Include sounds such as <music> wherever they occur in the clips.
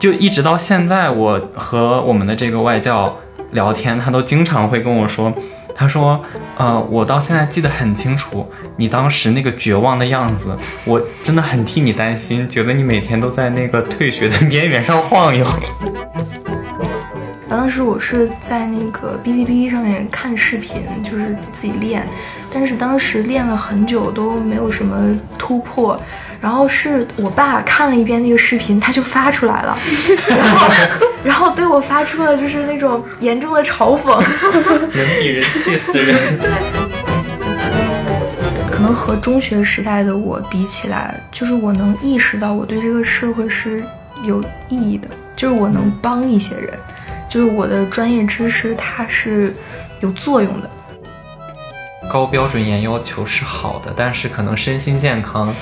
就一直到现在，我和我们的这个外教聊天，他都经常会跟我说，他说，呃，我到现在记得很清楚，你当时那个绝望的样子，我真的很替你担心，觉得你每天都在那个退学的边缘上晃悠。当时我是在那个哔哩哔哩上面看视频，就是自己练，但是当时练了很久都没有什么突破。然后是我爸看了一遍那个视频，他就发出来了，<laughs> 然后然后对我发出了就是那种严重的嘲讽。人比人气死人。<laughs> 对。可能和中学时代的我比起来，就是我能意识到我对这个社会是有意义的，就是我能帮一些人。就是我的专业知识，它是有作用的。高标准严要求是好的，但是可能身心健康，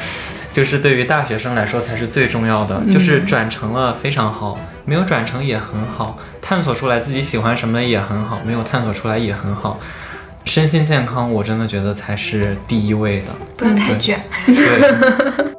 就是对于大学生来说才是最重要的。就是转成了非常好，没有转成也很好，探索出来自己喜欢什么也很好，没有探索出来也很好。身心健康，我真的觉得才是第一位的，不能太卷。对。<laughs>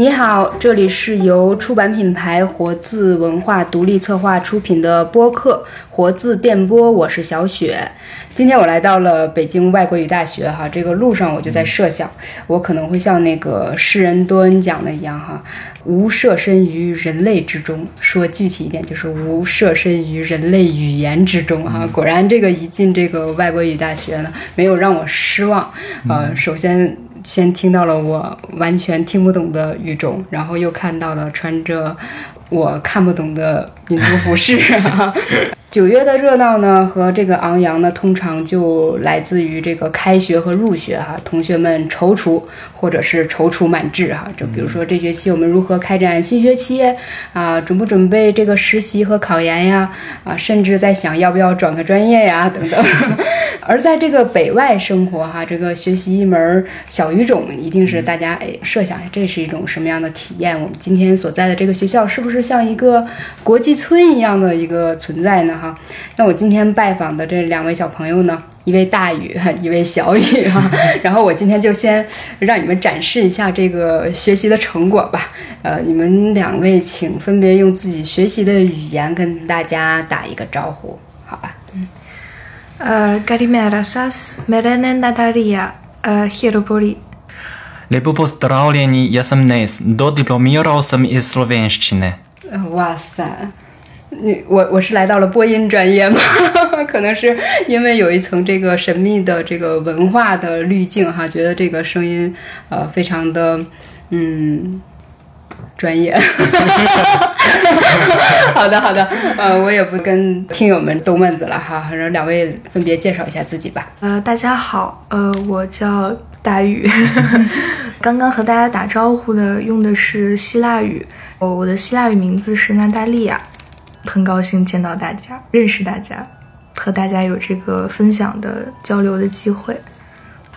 你好，这里是由出版品牌活字文化独立策划出品的播客《活字电波》，我是小雪。今天我来到了北京外国语大学，哈，这个路上我就在设想，我可能会像那个诗人多恩讲的一样，哈，无设身于人类之中。说具体一点，就是无设身于人类语言之中，哈。果然，这个一进这个外国语大学呢，没有让我失望。呃，首先。先听到了我完全听不懂的语种，然后又看到了穿着我看不懂的民族服饰。九月的热闹呢，和这个昂扬呢，通常就来自于这个开学和入学哈，同学们踌躇或者是踌躇满志哈。就比如说这学期我们如何开展新学期啊，准不准备这个实习和考研呀？啊，甚至在想要不要转个专业呀等等。<laughs> 而在这个北外生活哈，这个学习一门小语种，一定是大家哎设想这是一种什么样的体验？我们今天所在的这个学校是不是像一个国际村一样的一个存在呢？哈，那我今天拜访的这两位小朋友呢，一位大宇，一位小宇哈。然后我今天就先让你们展示一下这个学习的成果吧。呃，你们两位请分别用自己学习的语言跟大家打一个招呼，好吧？嗯。呃，Galimera sas, Melene Natalia, 呃，Hirobori。Lepo pozdravljeni, jaz sem Nes, dodiplomiral sem iz slovenščine。哇塞！你我我是来到了播音专业吗？<laughs> 可能是因为有一层这个神秘的这个文化的滤镜哈，觉得这个声音呃非常的嗯专业。<laughs> 好的好的，呃，我也不跟听友们逗闷子了哈，让两位分别介绍一下自己吧。呃，大家好，呃，我叫大宇，<laughs> 刚刚和大家打招呼的用的是希腊语，哦，我的希腊语名字是娜大利亚。很高兴见到大家，认识大家，和大家有这个分享的交流的机会。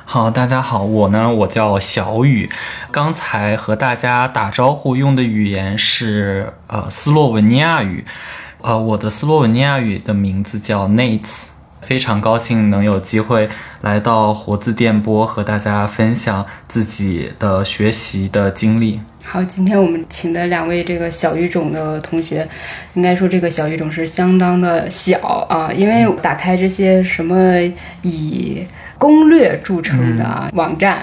好，大家好，我呢，我叫小雨。刚才和大家打招呼用的语言是呃斯洛文尼亚语，呃，我的斯洛文尼亚语的名字叫 Nate。非常高兴能有机会来到活字电波，和大家分享自己的学习的经历。好，今天我们请的两位这个小语种的同学，应该说这个小语种是相当的小啊，因为打开这些什么以。攻略著称的网站，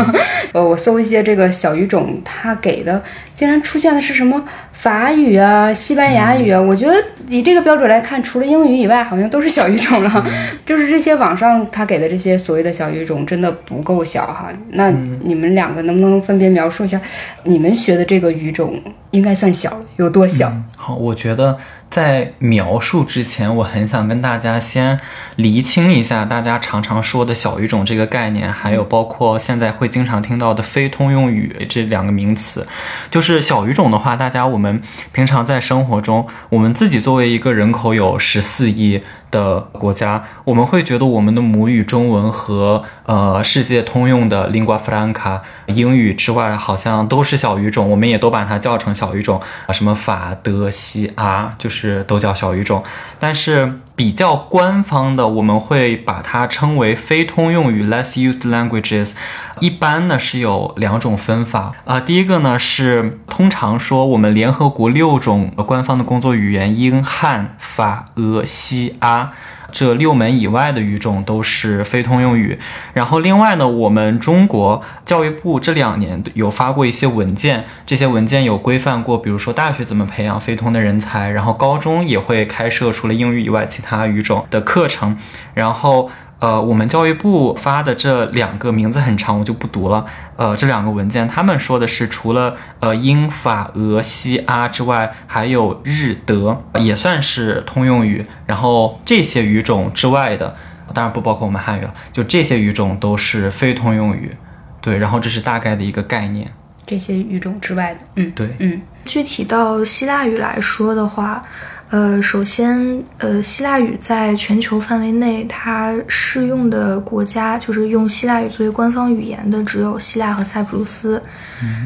<laughs> 呃，我搜一些这个小语种，它给的竟然出现的是什么法语啊、西班牙语啊？我觉得以这个标准来看，除了英语以外，好像都是小语种了。<laughs> 就是这些网上他给的这些所谓的小语种，真的不够小哈。那你们两个能不能分别描述一下，你们学的这个语种应该算小，有多小？好，我觉得。在描述之前，我很想跟大家先厘清一下大家常常说的小语种这个概念，还有包括现在会经常听到的非通用语这两个名词。就是小语种的话，大家我们平常在生活中，我们自己作为一个人口有十四亿。的国家，我们会觉得我们的母语中文和呃世界通用的 lingua franca 英语之外，好像都是小语种，我们也都把它叫成小语种啊，什么法德西啊就是都叫小语种。但是比较官方的，我们会把它称为非通用语 （less used languages）。一般呢是有两种分法啊，第一个呢是通常说我们联合国六种官方的工作语言，英、汉、法、俄、西、阿。这六门以外的语种都是非通用语。然后另外呢，我们中国教育部这两年有发过一些文件，这些文件有规范过，比如说大学怎么培养非通的人才，然后高中也会开设除了英语以外其他语种的课程，然后。呃，我们教育部发的这两个名字很长，我就不读了。呃，这两个文件，他们说的是除了呃英法俄西阿之外，还有日德也算是通用语。然后这些语种之外的，当然不包括我们汉语了，就这些语种都是非通用语。对，然后这是大概的一个概念。这些语种之外的，嗯，对，嗯，具体到希腊语来说的话。呃，首先，呃，希腊语在全球范围内，它适用的国家就是用希腊语作为官方语言的，只有希腊和塞浦路斯。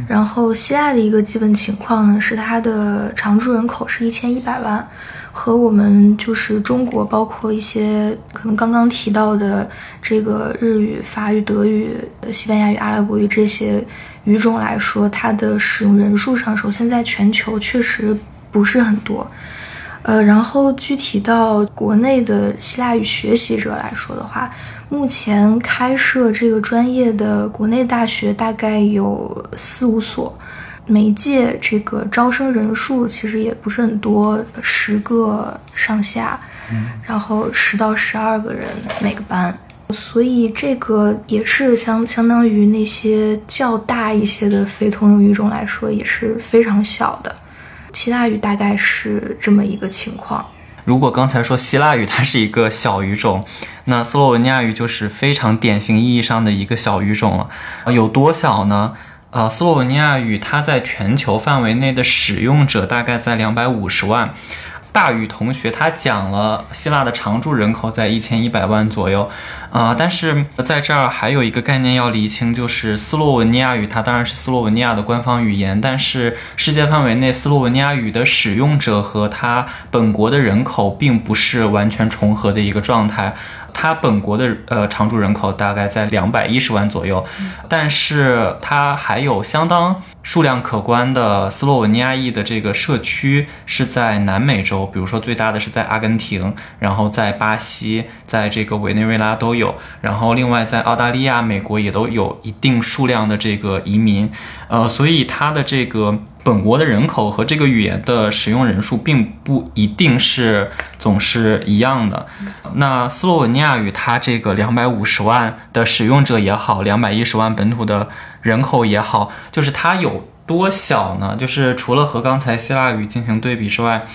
然后，希腊的一个基本情况呢，是它的常住人口是一千一百万，和我们就是中国，包括一些可能刚刚提到的这个日语、法语、德语、西班牙语、阿拉伯语这些语种来说，它的使用人数上，首先在全球确实不是很多。呃，然后具体到国内的希腊语学习者来说的话，目前开设这个专业的国内大学大概有四五所，每一届这个招生人数其实也不是很多，十个上下，然后十到十二个人每个班，所以这个也是相相当于那些较大一些的非通用语种来说也是非常小的。希腊语大概是这么一个情况。如果刚才说希腊语它是一个小语种，那斯洛文尼亚语就是非常典型意义上的一个小语种了。有多小呢？呃，斯洛文尼亚语它在全球范围内的使用者大概在两百五十万。大宇同学他讲了希腊的常住人口在一千一百万左右，啊，但是在这儿还有一个概念要厘清，就是斯洛文尼亚语它当然是斯洛文尼亚的官方语言，但是世界范围内斯洛文尼亚语的使用者和它本国的人口并不是完全重合的一个状态。它本国的呃常住人口大概在两百一十万左右，但是它还有相当数量可观的斯洛文尼亚裔的这个社区是在南美洲，比如说最大的是在阿根廷，然后在巴西，在这个委内瑞拉都有，然后另外在澳大利亚、美国也都有一定数量的这个移民，呃，所以它的这个。本国的人口和这个语言的使用人数并不一定是总是一样的。那斯洛文尼亚语它这个两百五十万的使用者也好，两百一十万本土的人口也好，就是它有多小呢？就是除了和刚才希腊语进行对比之外，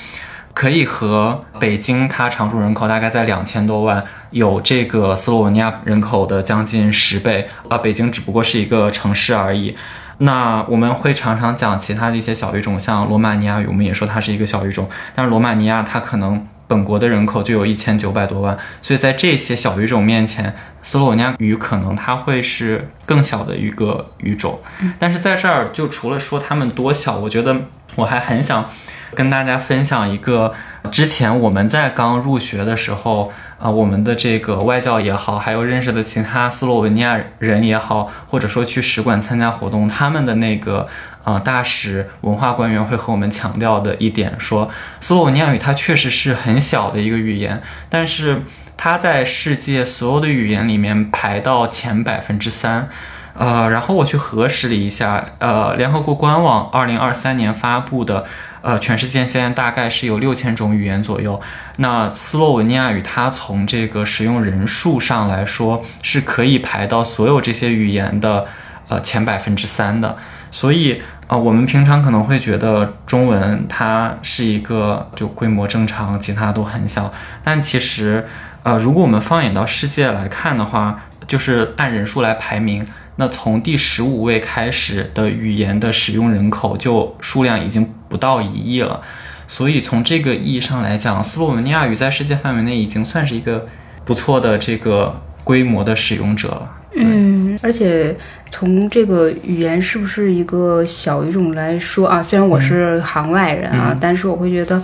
可以和北京它常住人口大概在两千多万，有这个斯洛文尼亚人口的将近十倍啊！北京只不过是一个城市而已。那我们会常常讲其他的一些小语种，像罗马尼亚语，我们也说它是一个小语种。但是罗马尼亚它可能本国的人口就有一千九百多万，所以在这些小语种面前，斯洛文尼亚语可能它会是更小的一个语种。但是在这儿，就除了说它们多小，我觉得我还很想跟大家分享一个，之前我们在刚入学的时候。啊，我们的这个外教也好，还有认识的其他斯洛文尼亚人也好，或者说去使馆参加活动，他们的那个啊大使文化官员会和我们强调的一点说，斯洛文尼亚语它确实是很小的一个语言，但是它在世界所有的语言里面排到前百分之三。呃，然后我去核实了一下，呃，联合国官网二零二三年发布的，呃，全世界现在大概是有六千种语言左右。那斯洛文尼亚语它从这个使用人数上来说，是可以排到所有这些语言的呃前百分之三的。所以啊，我们平常可能会觉得中文它是一个就规模正常，其他都很小。但其实，呃，如果我们放眼到世界来看的话，就是按人数来排名。那从第十五位开始的语言的使用人口就数量已经不到一亿了，所以从这个意义上来讲，斯洛文尼亚语在世界范围内已经算是一个不错的这个规模的使用者了。嗯，嗯，而且从这个语言是不是一个小语种来说啊，虽然我是行外人啊，但是我会觉得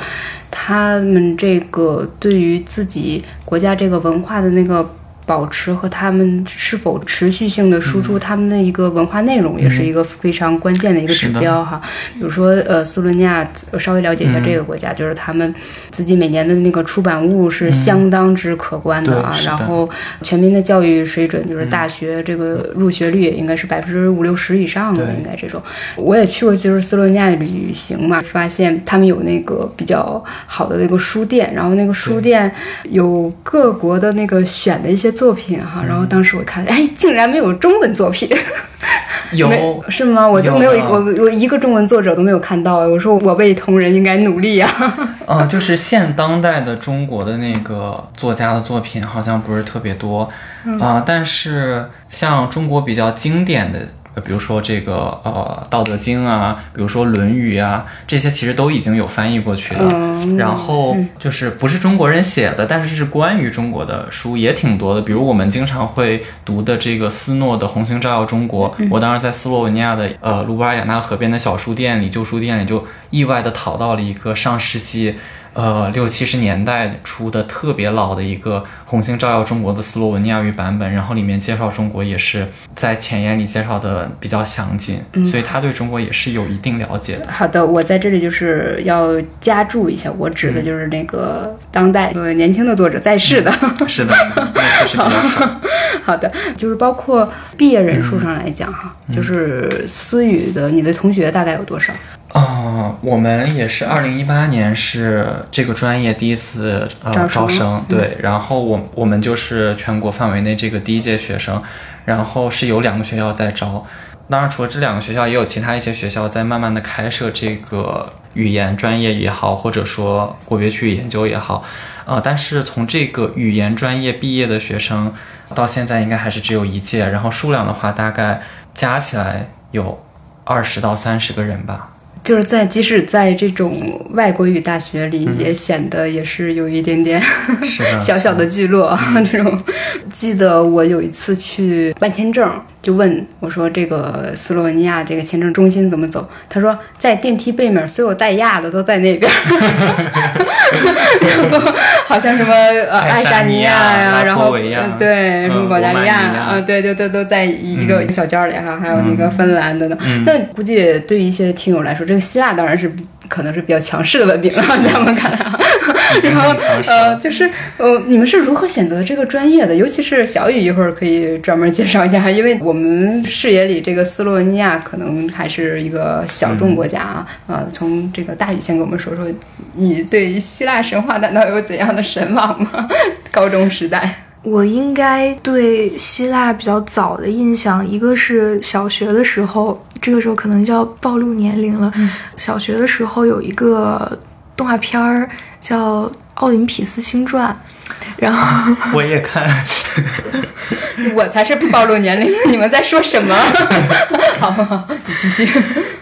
他们这个对于自己国家这个文化的那个。保持和他们是否持续性的输出他们的一个文化内容，也是一个非常关键的一个指标哈。比如说，呃，斯洛文尼亚，稍微了解一下这个国家，就是他们自己每年的那个出版物是相当之可观的啊。然后，全民的教育水准，就是大学这个入学率也应该是百分之五六十以上的，应该这种。我也去过，就是斯洛文尼亚旅行嘛，发现他们有那个比较好的那个书店，然后那个书店有各国的那个选的一些。作品哈，然后当时我看，哎，竟然没有中文作品，<laughs> 有是吗？我就没有我我一个中文作者都没有看到。我说我为同人应该努力呀。嗯，<laughs> 就是现当代的中国的那个作家的作品好像不是特别多啊，但是像中国比较经典的。比如说这个呃《道德经》啊，比如说《论语》啊，这些其实都已经有翻译过去的。然后就是不是中国人写的，但是是关于中国的书也挺多的。比如我们经常会读的这个斯诺的《红星照耀中国》，我当时在斯洛文尼亚的呃卢布尔雅纳河边的小书店里、旧书店里，就意外的淘到了一个上世纪。呃，六七十年代出的特别老的一个《红星照耀中国》的斯洛文尼亚语版本，然后里面介绍中国也是在前言里介绍的比较详尽，所以他对中国也是有一定了解的。好的，我在这里就是要加注一下，我指的就是那个当代呃年轻的作者在世的。是的，确实比较少。<laughs> 好的，就是包括毕业人数上来讲哈，就是思语的你的同学大概有多少？哦，我们也是二零一八年是这个专业第一次呃招生，对，然后我我们就是全国范围内这个第一届学生，然后是有两个学校在招，当然除了这两个学校，也有其他一些学校在慢慢的开设这个语言专业也好，或者说国别区域研究也好，呃，但是从这个语言专业毕业的学生到现在应该还是只有一届，然后数量的话大概加起来有二十到三十个人吧。就是在即使在这种外国语大学里，也显得也是有一点点 <laughs> 小小的聚落这种。记得我有一次去办签证。就问我说：“这个斯洛文尼亚这个签证中心怎么走？”他说：“在电梯背面，所有带亚的都在那边。然 <laughs> 后好像什么呃爱沙尼亚呀，然后对什么保加利亚啊，对对对，都在一个小间里哈，还有那个芬兰等等。那估计对于一些听友来说，这个希腊当然是。”可能是比较强势的文凭了，在我们看来。<laughs> 然后呃，就是呃，你们是如何选择这个专业的？尤其是小雨，一会儿可以专门介绍一下，因为我们视野里这个斯洛文尼亚可能还是一个小众国家啊。呃，从这个大雨先给我们说说，你对希腊神话难道有怎样的神往吗？<laughs> 高中时代。我应该对希腊比较早的印象，一个是小学的时候，这个时候可能就要暴露年龄了。小学的时候有一个动画片儿叫《奥林匹斯星传》，然后 <laughs> 我也看，<laughs> 我才是不暴露年龄，你们在说什么？<laughs> 好好好，你继续。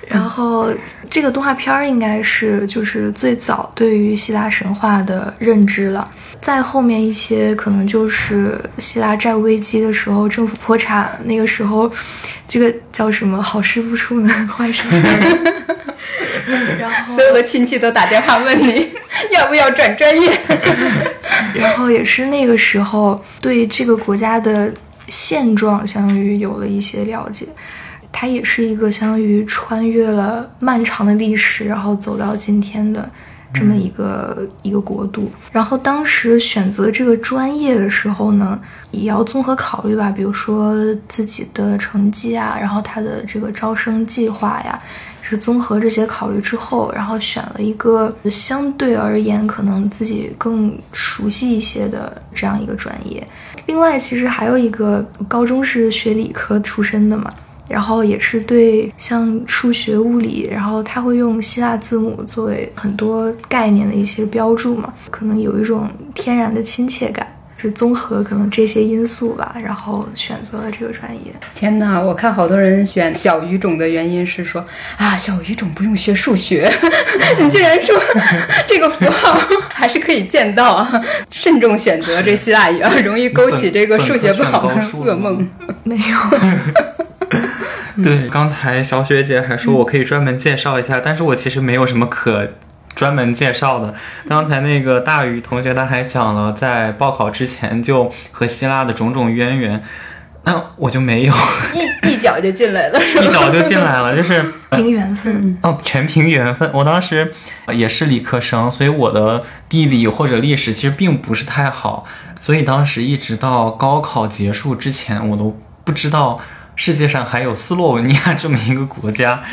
然后这个动画片儿应该是就是最早对于希腊神话的认知了。再后面一些，可能就是希腊债务危机的时候，政府破产，那个时候，这个叫什么？好事不出门，<laughs> 坏事。<laughs> 然后所有的亲戚都打电话问你要不要转专业。<laughs> 然后也是那个时候，对这个国家的现状，相当于有了一些了解。它也是一个相当于穿越了漫长的历史，然后走到今天的。这么一个一个国度，然后当时选择这个专业的时候呢，也要综合考虑吧，比如说自己的成绩啊，然后他的这个招生计划呀，是综合这些考虑之后，然后选了一个相对而言可能自己更熟悉一些的这样一个专业。另外，其实还有一个，高中是学理科出身的嘛。然后也是对像数学、物理，然后他会用希腊字母作为很多概念的一些标注嘛，可能有一种天然的亲切感。是综合可能这些因素吧，然后选择了这个专业。天哪，我看好多人选小语种的原因是说啊，小语种不用学数学。<laughs> 你竟然说这个符号还是可以见到啊！慎重选择这希腊语啊，容易勾起这个数学不好的 <laughs> 噩梦。没有。<laughs> 对，刚才小雪姐还说我可以专门介绍一下，但是我其实没有什么可。专门介绍的，刚才那个大宇同学他还讲了，在报考之前就和希腊的种种渊源，那我就没有，一一脚就进来了，<laughs> 一脚就进来了，就是 <laughs> 凭缘分哦，全凭缘分。我当时也是理科生，所以我的地理或者历史其实并不是太好，所以当时一直到高考结束之前，我都不知道世界上还有斯洛文尼亚这么一个国家。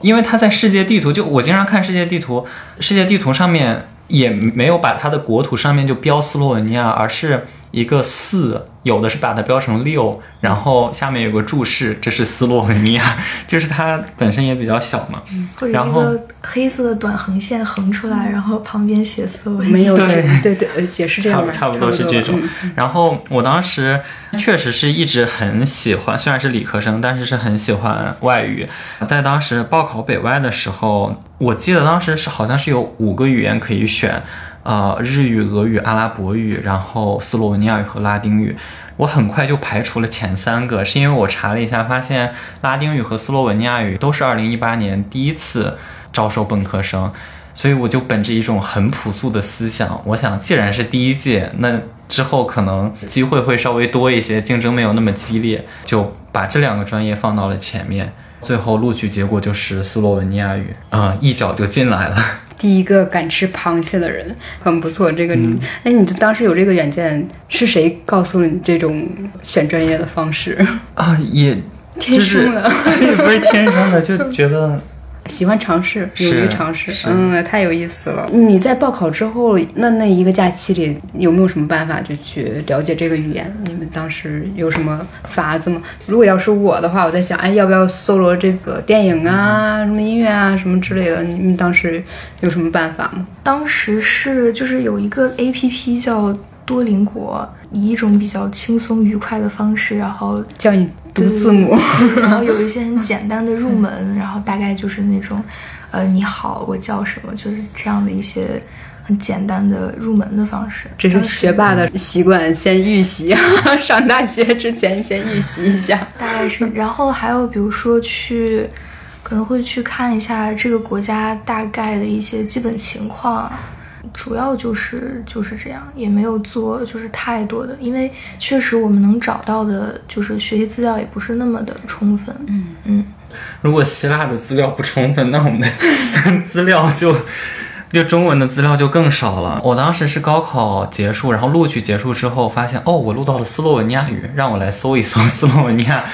因为它在世界地图，就我经常看世界地图，世界地图上面也没有把它的国土上面就标斯洛文尼亚，而是。一个四，有的是把它标成六，然后下面有个注释，这是斯洛文尼亚，<laughs> 就是它本身也比较小嘛。或者一个黑色的短横线横出来，然后旁边写斯洛文尼亚。没有对 <laughs> 对对，解释这样差不多是这种。然后我当时确实是一直很喜欢，虽然是理科生，但是是很喜欢外语。在当时报考北外的时候，我记得当时是好像是有五个语言可以选。呃，日语、俄语、阿拉伯语，然后斯洛文尼亚语和拉丁语，我很快就排除了前三个，是因为我查了一下，发现拉丁语和斯洛文尼亚语都是二零一八年第一次招收本科生，所以我就本着一种很朴素的思想，我想既然是第一届，那之后可能机会会稍微多一些，竞争没有那么激烈，就把这两个专业放到了前面，最后录取结果就是斯洛文尼亚语，啊，一脚就进来了。第一个敢吃螃蟹的人，很不错。这个，哎，你当时有这个远见，是谁告诉了你这种选专业的方式啊？也天生的，<laughs> 也不是天生的，就觉得。喜欢尝试，勇于尝试，嗯，太有意思了。你在报考之后，那那一个假期里有没有什么办法就去了解这个语言？你们当时有什么法子吗？如果要是我的话，我在想，哎，要不要搜罗这个电影啊，什么音乐啊，什么之类的？你们当时有什么办法吗？当时是就是有一个 A P P 叫多邻国，以一种比较轻松愉快的方式，然后叫你。读字母，然后有一些很简单的入门，然后大概就是那种，呃，你好，我叫什么，就是这样的一些很简单的入门的方式。这是学霸的习惯，先预习，<laughs> 上大学之前先预习一下。大概是，然后还有比如说去，可能会去看一下这个国家大概的一些基本情况。主要就是就是这样，也没有做就是太多的，因为确实我们能找到的，就是学习资料也不是那么的充分。嗯嗯，如果希腊的资料不充分，那我们的资料就就中文的资料就更少了。我当时是高考结束，然后录取结束之后，发现哦，我录到了斯洛文尼亚语，让我来搜一搜 <laughs> 斯洛文尼亚，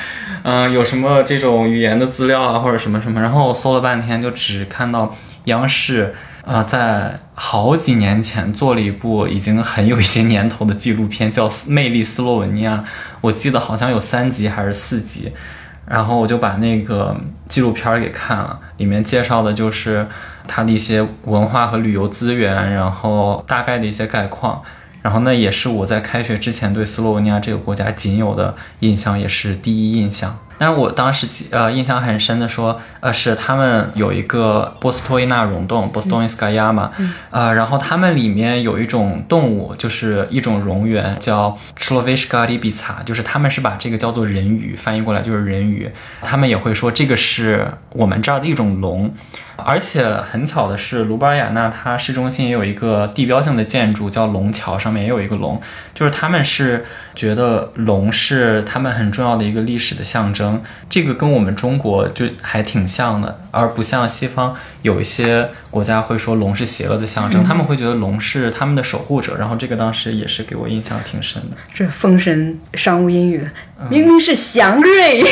嗯，有什么这种语言的资料啊，或者什么什么。然后我搜了半天，就只看到央视。啊，在好几年前做了一部已经很有一些年头的纪录片，叫《魅力斯洛文尼亚》，我记得好像有三集还是四集，然后我就把那个纪录片给看了，里面介绍的就是它的一些文化和旅游资源，然后大概的一些概况，然后那也是我在开学之前对斯洛文尼亚这个国家仅有的印象，也是第一印象。但是我当时呃印象很深的说，呃是他们有一个波斯托伊纳溶洞，波斯托伊斯卡亚嘛，呃然后他们里面有一种动物，就是一种蝾螈叫 Chlovish Gardibica，就是他们是把这个叫做人鱼，翻译过来就是人鱼，他们也会说这个是我们这儿的一种龙。而且很巧的是，卢布尔雅纳它市中心也有一个地标性的建筑，叫龙桥，上面也有一个龙。就是他们是觉得龙是他们很重要的一个历史的象征，这个跟我们中国就还挺像的，而不像西方有一些国家会说龙是邪恶的象征，他们会觉得龙是他们的守护者。然后这个当时也是给我印象挺深的。这封神商务英语，明明是祥瑞。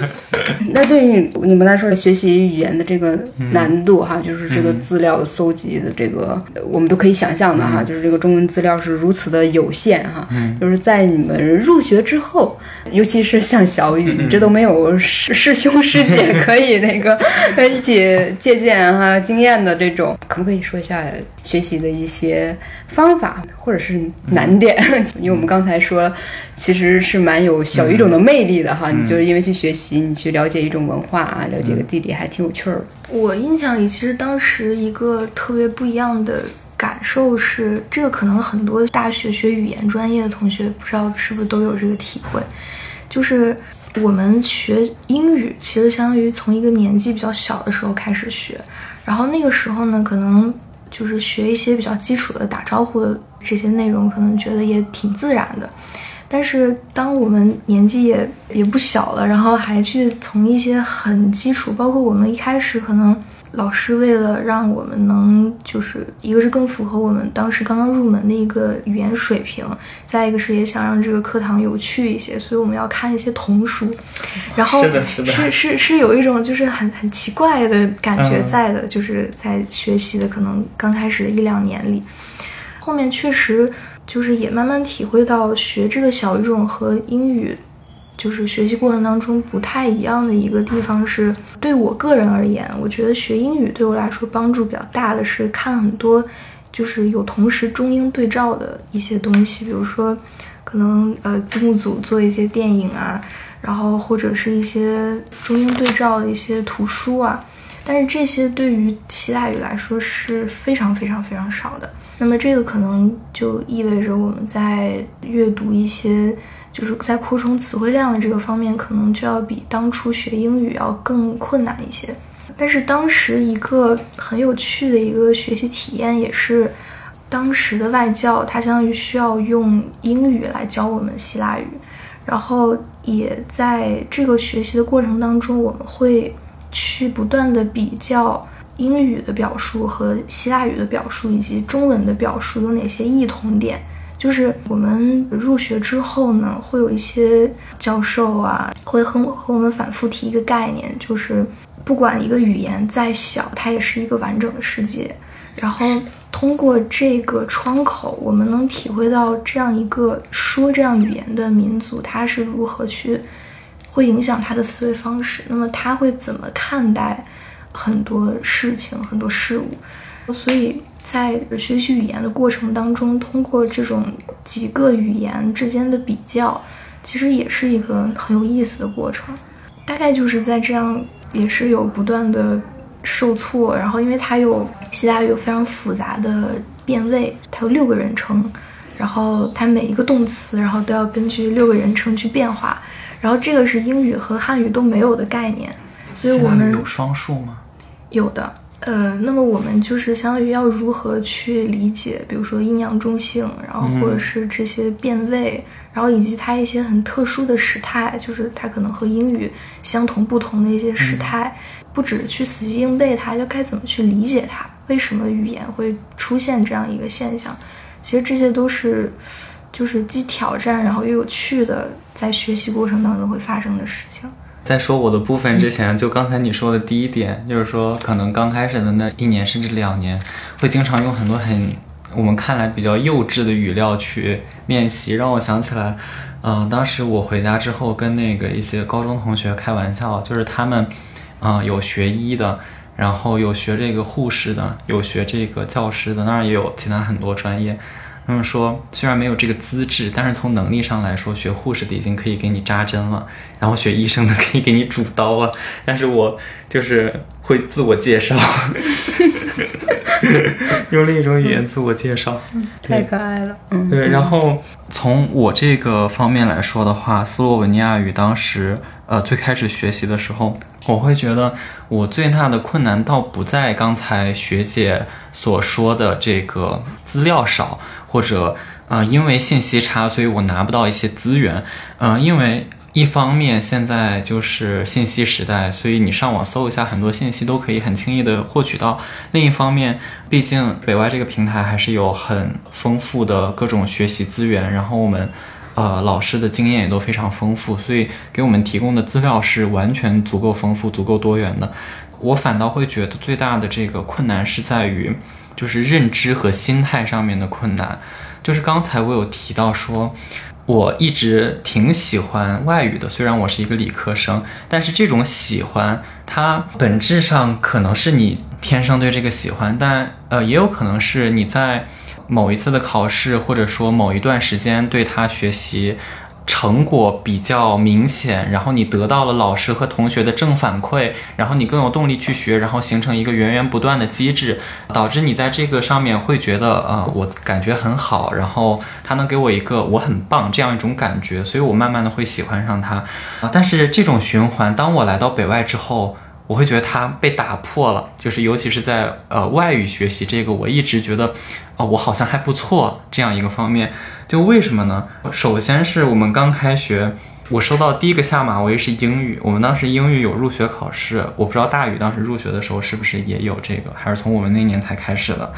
<laughs> 那对于你们来说，学习语言的这个难度哈，就是这个资料搜集的这个，我们都可以想象的哈，就是这个中文资料是如此的有限哈，就是在你们入学之后，尤其是像小雨，这都都没有师师兄师姐可以那个 <laughs> 一起借鉴哈经验的这种，可不可以说一下学习的一些方法或者是难点？<laughs> 因为我们刚才说，其实是蛮有小语种的魅力的哈。你就是因为去学习，你去了解一种文化啊，了解个地理，还挺有趣儿。我印象里，其实当时一个特别不一样的。感受是，这个可能很多大学学语言专业的同学不知道是不是都有这个体会，就是我们学英语，其实相当于从一个年纪比较小的时候开始学，然后那个时候呢，可能就是学一些比较基础的打招呼的这些内容，可能觉得也挺自然的。但是当我们年纪也也不小了，然后还去从一些很基础，包括我们一开始可能。老师为了让我们能，就是一个是更符合我们当时刚刚入门的一个语言水平，再一个是也想让这个课堂有趣一些，所以我们要看一些童书，然后是是是是有一种就是很很奇怪的感觉在的，就是在学习的可能刚开始的一两年里，后面确实就是也慢慢体会到学这个小语种和英语。就是学习过程当中不太一样的一个地方是，对我个人而言，我觉得学英语对我来说帮助比较大的是看很多，就是有同时中英对照的一些东西，比如说，可能呃字幕组做一些电影啊，然后或者是一些中英对照的一些图书啊，但是这些对于希腊语来说是非常非常非常少的。那么这个可能就意味着我们在阅读一些。就是在扩充词汇量的这个方面，可能就要比当初学英语要更困难一些。但是当时一个很有趣的一个学习体验，也是当时的外教，他相当于需要用英语来教我们希腊语，然后也在这个学习的过程当中，我们会去不断的比较英语的表述和希腊语的表述，以及中文的表述有哪些异同点。就是我们入学之后呢，会有一些教授啊，会和和我们反复提一个概念，就是不管一个语言再小，它也是一个完整的世界。然后通过这个窗口，我们能体会到这样一个说这样语言的民族，他是如何去会影响他的思维方式。那么他会怎么看待很多事情、很多事物？所以。在学习语言的过程当中，通过这种几个语言之间的比较，其实也是一个很有意思的过程。大概就是在这样，也是有不断的受挫。然后，因为它有希腊语有非常复杂的变位，它有六个人称，然后它每一个动词，然后都要根据六个人称去变化。然后这个是英语和汉语都没有的概念，所以我们有双数吗？有的。呃，那么我们就是相当于要如何去理解，比如说阴阳中性，然后或者是这些变位，然后以及它一些很特殊的时态，就是它可能和英语相同不同的一些时态，不只是去死记硬背它，就该怎么去理解它？为什么语言会出现这样一个现象？其实这些都是，就是既挑战然后又有趣的，在学习过程当中会发生的事情。在说我的部分之前，就刚才你说的第一点，就是说可能刚开始的那一年甚至两年，会经常用很多很我们看来比较幼稚的语料去练习，让我想起来，嗯，当时我回家之后跟那个一些高中同学开玩笑，就是他们，嗯，有学医的，然后有学这个护士的，有学这个教师的，当然也有其他很多专业。他们说，虽然没有这个资质，但是从能力上来说，学护士的已经可以给你扎针了，然后学医生的可以给你主刀了。<laughs> 但是我就是会自我介绍，<laughs> 用另一种语言自我介绍，太可爱了。嗯，对。然后从我这个方面来说的话，斯洛文尼亚语当时呃最开始学习的时候，我会觉得我最大的困难倒不在刚才学姐所说的这个资料少。或者，呃，因为信息差，所以我拿不到一些资源。嗯，因为一方面现在就是信息时代，所以你上网搜一下，很多信息都可以很轻易的获取到。另一方面，毕竟北外这个平台还是有很丰富的各种学习资源，然后我们，呃，老师的经验也都非常丰富，所以给我们提供的资料是完全足够丰富、足够多元的。我反倒会觉得最大的这个困难是在于。就是认知和心态上面的困难，就是刚才我有提到说，我一直挺喜欢外语的，虽然我是一个理科生，但是这种喜欢，它本质上可能是你天生对这个喜欢，但呃，也有可能是你在某一次的考试，或者说某一段时间对它学习。成果比较明显，然后你得到了老师和同学的正反馈，然后你更有动力去学，然后形成一个源源不断的机制，导致你在这个上面会觉得，呃，我感觉很好，然后他能给我一个我很棒这样一种感觉，所以我慢慢的会喜欢上他。啊，但是这种循环，当我来到北外之后。我会觉得它被打破了，就是尤其是在呃外语学习这个，我一直觉得，啊，我好像还不错这样一个方面。就为什么呢？首先是我们刚开学，我收到第一个下马威是英语。我们当时英语有入学考试，我不知道大宇当时入学的时候是不是也有这个，还是从我们那年才开始的。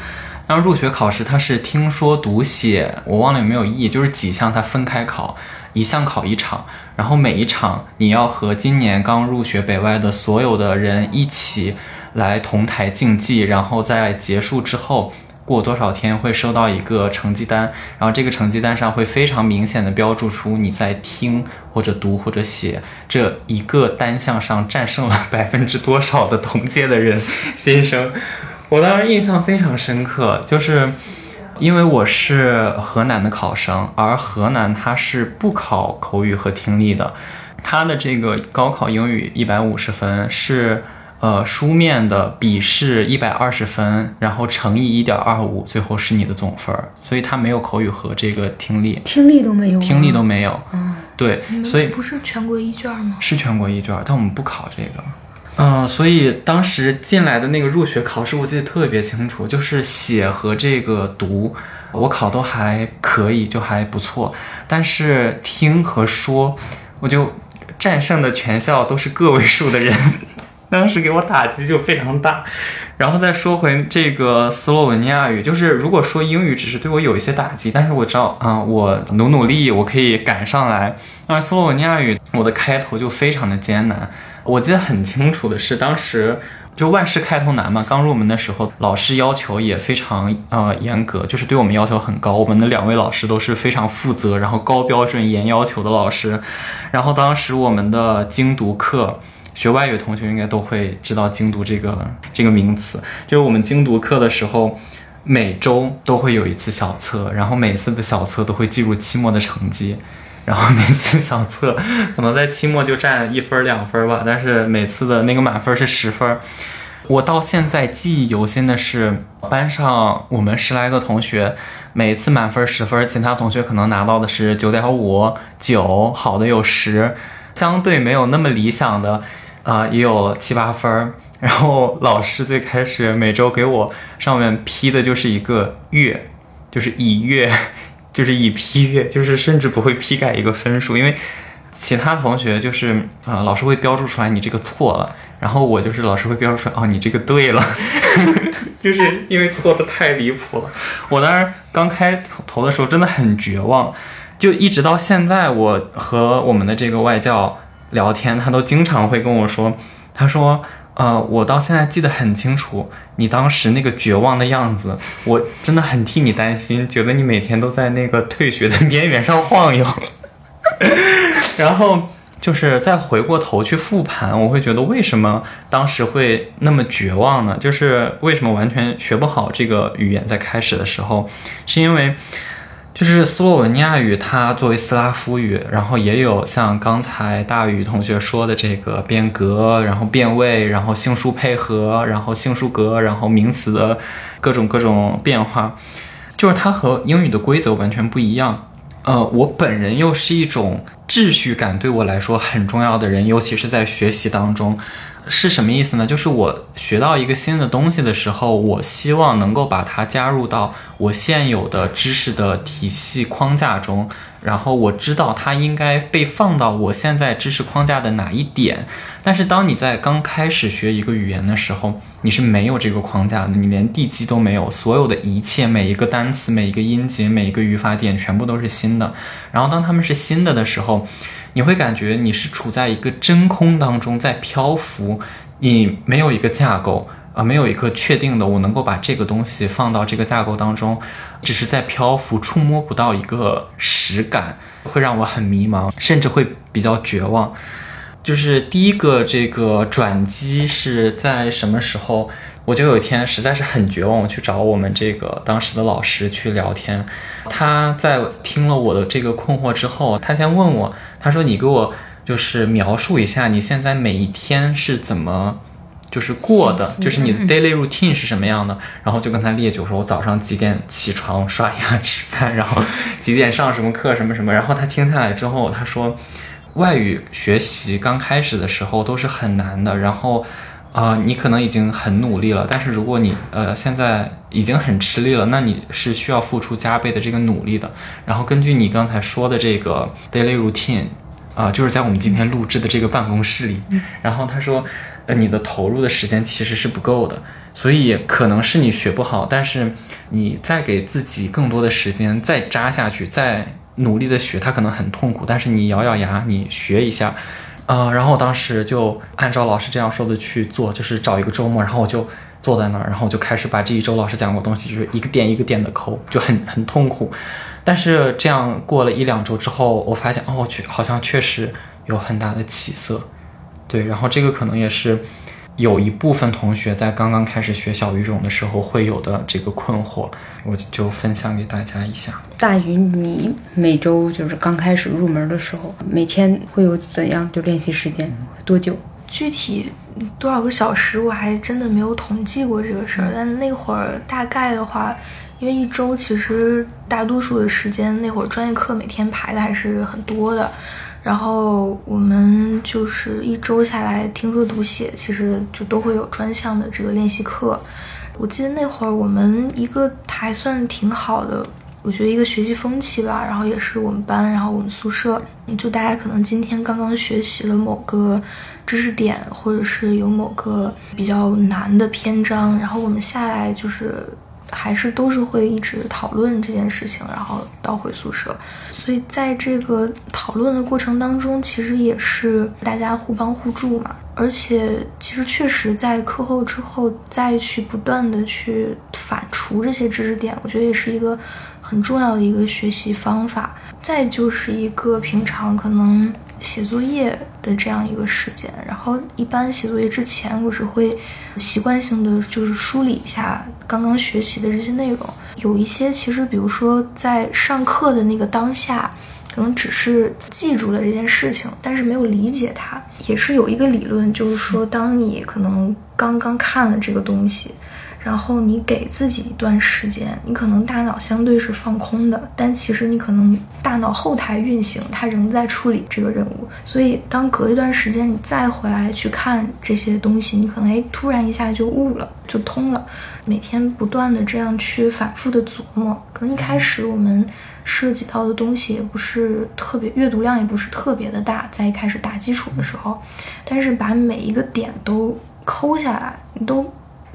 当入学考试它是听说读写，我忘了有没有译，就是几项它分开考，一项考一场。然后每一场你要和今年刚入学北外的所有的人一起来同台竞技，然后在结束之后过多少天会收到一个成绩单，然后这个成绩单上会非常明显的标注出你在听或者读或者写这一个单项上战胜了百分之多少的同届的人新生，我当时印象非常深刻，就是。因为我是河南的考生，而河南它是不考口语和听力的，它的这个高考英语一百五十分是呃书面的笔试一百二十分，然后乘以一点二五，最后是你的总分，所以它没有口语和这个听力，听力都没有，听力都没有，嗯，对，所以不是全国一卷吗？是全国一卷，但我们不考这个。嗯，所以当时进来的那个入学考试，我记得特别清楚，就是写和这个读，我考都还可以，就还不错。但是听和说，我就战胜的全校都是个位数的人，当时给我打击就非常大。然后再说回这个斯洛文尼亚语，就是如果说英语只是对我有一些打击，但是我知道啊，我努努力，我可以赶上来。而斯洛文尼亚语，我的开头就非常的艰难。我记得很清楚的是，当时就万事开头难嘛。刚入门的时候，老师要求也非常呃严格，就是对我们要求很高。我们的两位老师都是非常负责，然后高标准、严要求的老师。然后当时我们的精读课，学外语同学应该都会知道精读这个这个名词。就是我们精读课的时候，每周都会有一次小测，然后每次的小测都会记录期末的成绩。然后每次小测可能在期末就占一分两分吧，但是每次的那个满分是十分。我到现在记忆犹新的是，班上我们十来个同学，每次满分十分，其他同学可能拿到的是九点五、九，好的有十，相对没有那么理想的，啊，也有七八分儿。然后老师最开始每周给我上面批的就是一个月，就是以月。<laughs> 就是以批阅，就是甚至不会批改一个分数，因为其他同学就是啊，老师会标注出来你这个错了，然后我就是老师会标注出来哦，你这个对了，<laughs> 就是因为错的太离谱了。我当时刚开头的时候真的很绝望，就一直到现在，我和我们的这个外教聊天，他都经常会跟我说，他说。呃，我到现在记得很清楚，你当时那个绝望的样子，我真的很替你担心，觉得你每天都在那个退学的边缘上晃悠。<laughs> 然后就是再回过头去复盘，我会觉得为什么当时会那么绝望呢？就是为什么完全学不好这个语言，在开始的时候，是因为。就是斯洛文尼亚语，它作为斯拉夫语，然后也有像刚才大宇同学说的这个变格，然后变位，然后性数配合，然后性数格，然后名词的各种各种变化，就是它和英语的规则完全不一样。呃，我本人又是一种秩序感对我来说很重要的人，尤其是在学习当中。是什么意思呢？就是我学到一个新的东西的时候，我希望能够把它加入到我现有的知识的体系框架中，然后我知道它应该被放到我现在知识框架的哪一点。但是当你在刚开始学一个语言的时候，你是没有这个框架的，你连地基都没有，所有的一切，每一个单词、每一个音节、每一个语法点，全部都是新的。然后当它们是新的的时候，你会感觉你是处在一个真空当中，在漂浮，你没有一个架构啊，没有一个确定的，我能够把这个东西放到这个架构当中，只是在漂浮，触摸不到一个实。实感，会让我很迷茫，甚至会比较绝望。就是第一个这个转机是在什么时候？我就有一天实在是很绝望，我去找我们这个当时的老师去聊天。他在听了我的这个困惑之后，他先问我，他说：“你给我就是描述一下你现在每一天是怎么就是过的，就是你的 daily routine 是什么样的？”然后就跟他列举说：“我早上几点起床、刷牙、吃饭，然后几点上什么课、什么什么。”然后他听下来之后，他说。外语学习刚开始的时候都是很难的，然后，啊，你可能已经很努力了，但是如果你呃现在已经很吃力了，那你是需要付出加倍的这个努力的。然后根据你刚才说的这个 daily routine，啊，就是在我们今天录制的这个办公室里，然后他说，呃，你的投入的时间其实是不够的，所以可能是你学不好，但是你再给自己更多的时间，再扎下去，再。努力的学，他可能很痛苦，但是你咬咬牙，你学一下，啊，然后我当时就按照老师这样说的去做，就是找一个周末，然后我就坐在那儿，然后我就开始把这一周老师讲过东西，就是一个点一个点的抠，就很很痛苦。但是这样过了一两周之后，我发现哦，去好像确实有很大的起色，对，然后这个可能也是。有一部分同学在刚刚开始学小语种的时候会有的这个困惑，我就分享给大家一下。大鱼，你每周就是刚开始入门的时候，每天会有怎样就练习时间多久？具体多少个小时我还真的没有统计过这个事儿，但那会儿大概的话，因为一周其实大多数的时间，那会儿专业课每天排的还是很多的。然后我们就是一周下来听说读写，其实就都会有专项的这个练习课。我记得那会儿我们一个还算挺好的，我觉得一个学习风气吧。然后也是我们班，然后我们宿舍，就大家可能今天刚刚学习了某个知识点，或者是有某个比较难的篇章，然后我们下来就是。还是都是会一直讨论这件事情，然后到回宿舍。所以在这个讨论的过程当中，其实也是大家互帮互助嘛。而且其实确实在课后之后再去不断的去反刍这些知识点，我觉得也是一个很重要的一个学习方法。再就是一个平常可能。写作业的这样一个时间，然后一般写作业之前，我是会习惯性的就是梳理一下刚刚学习的这些内容。有一些其实，比如说在上课的那个当下，可能只是记住了这件事情，但是没有理解它。也是有一个理论，就是说，当你可能刚刚看了这个东西。然后你给自己一段时间，你可能大脑相对是放空的，但其实你可能大脑后台运行，它仍在处理这个任务。所以当隔一段时间你再回来去看这些东西，你可能哎突然一下就悟了，就通了。每天不断的这样去反复的琢磨，可能一开始我们涉及到的东西也不是特别，阅读量也不是特别的大，在一开始打基础的时候，但是把每一个点都抠下来，你都。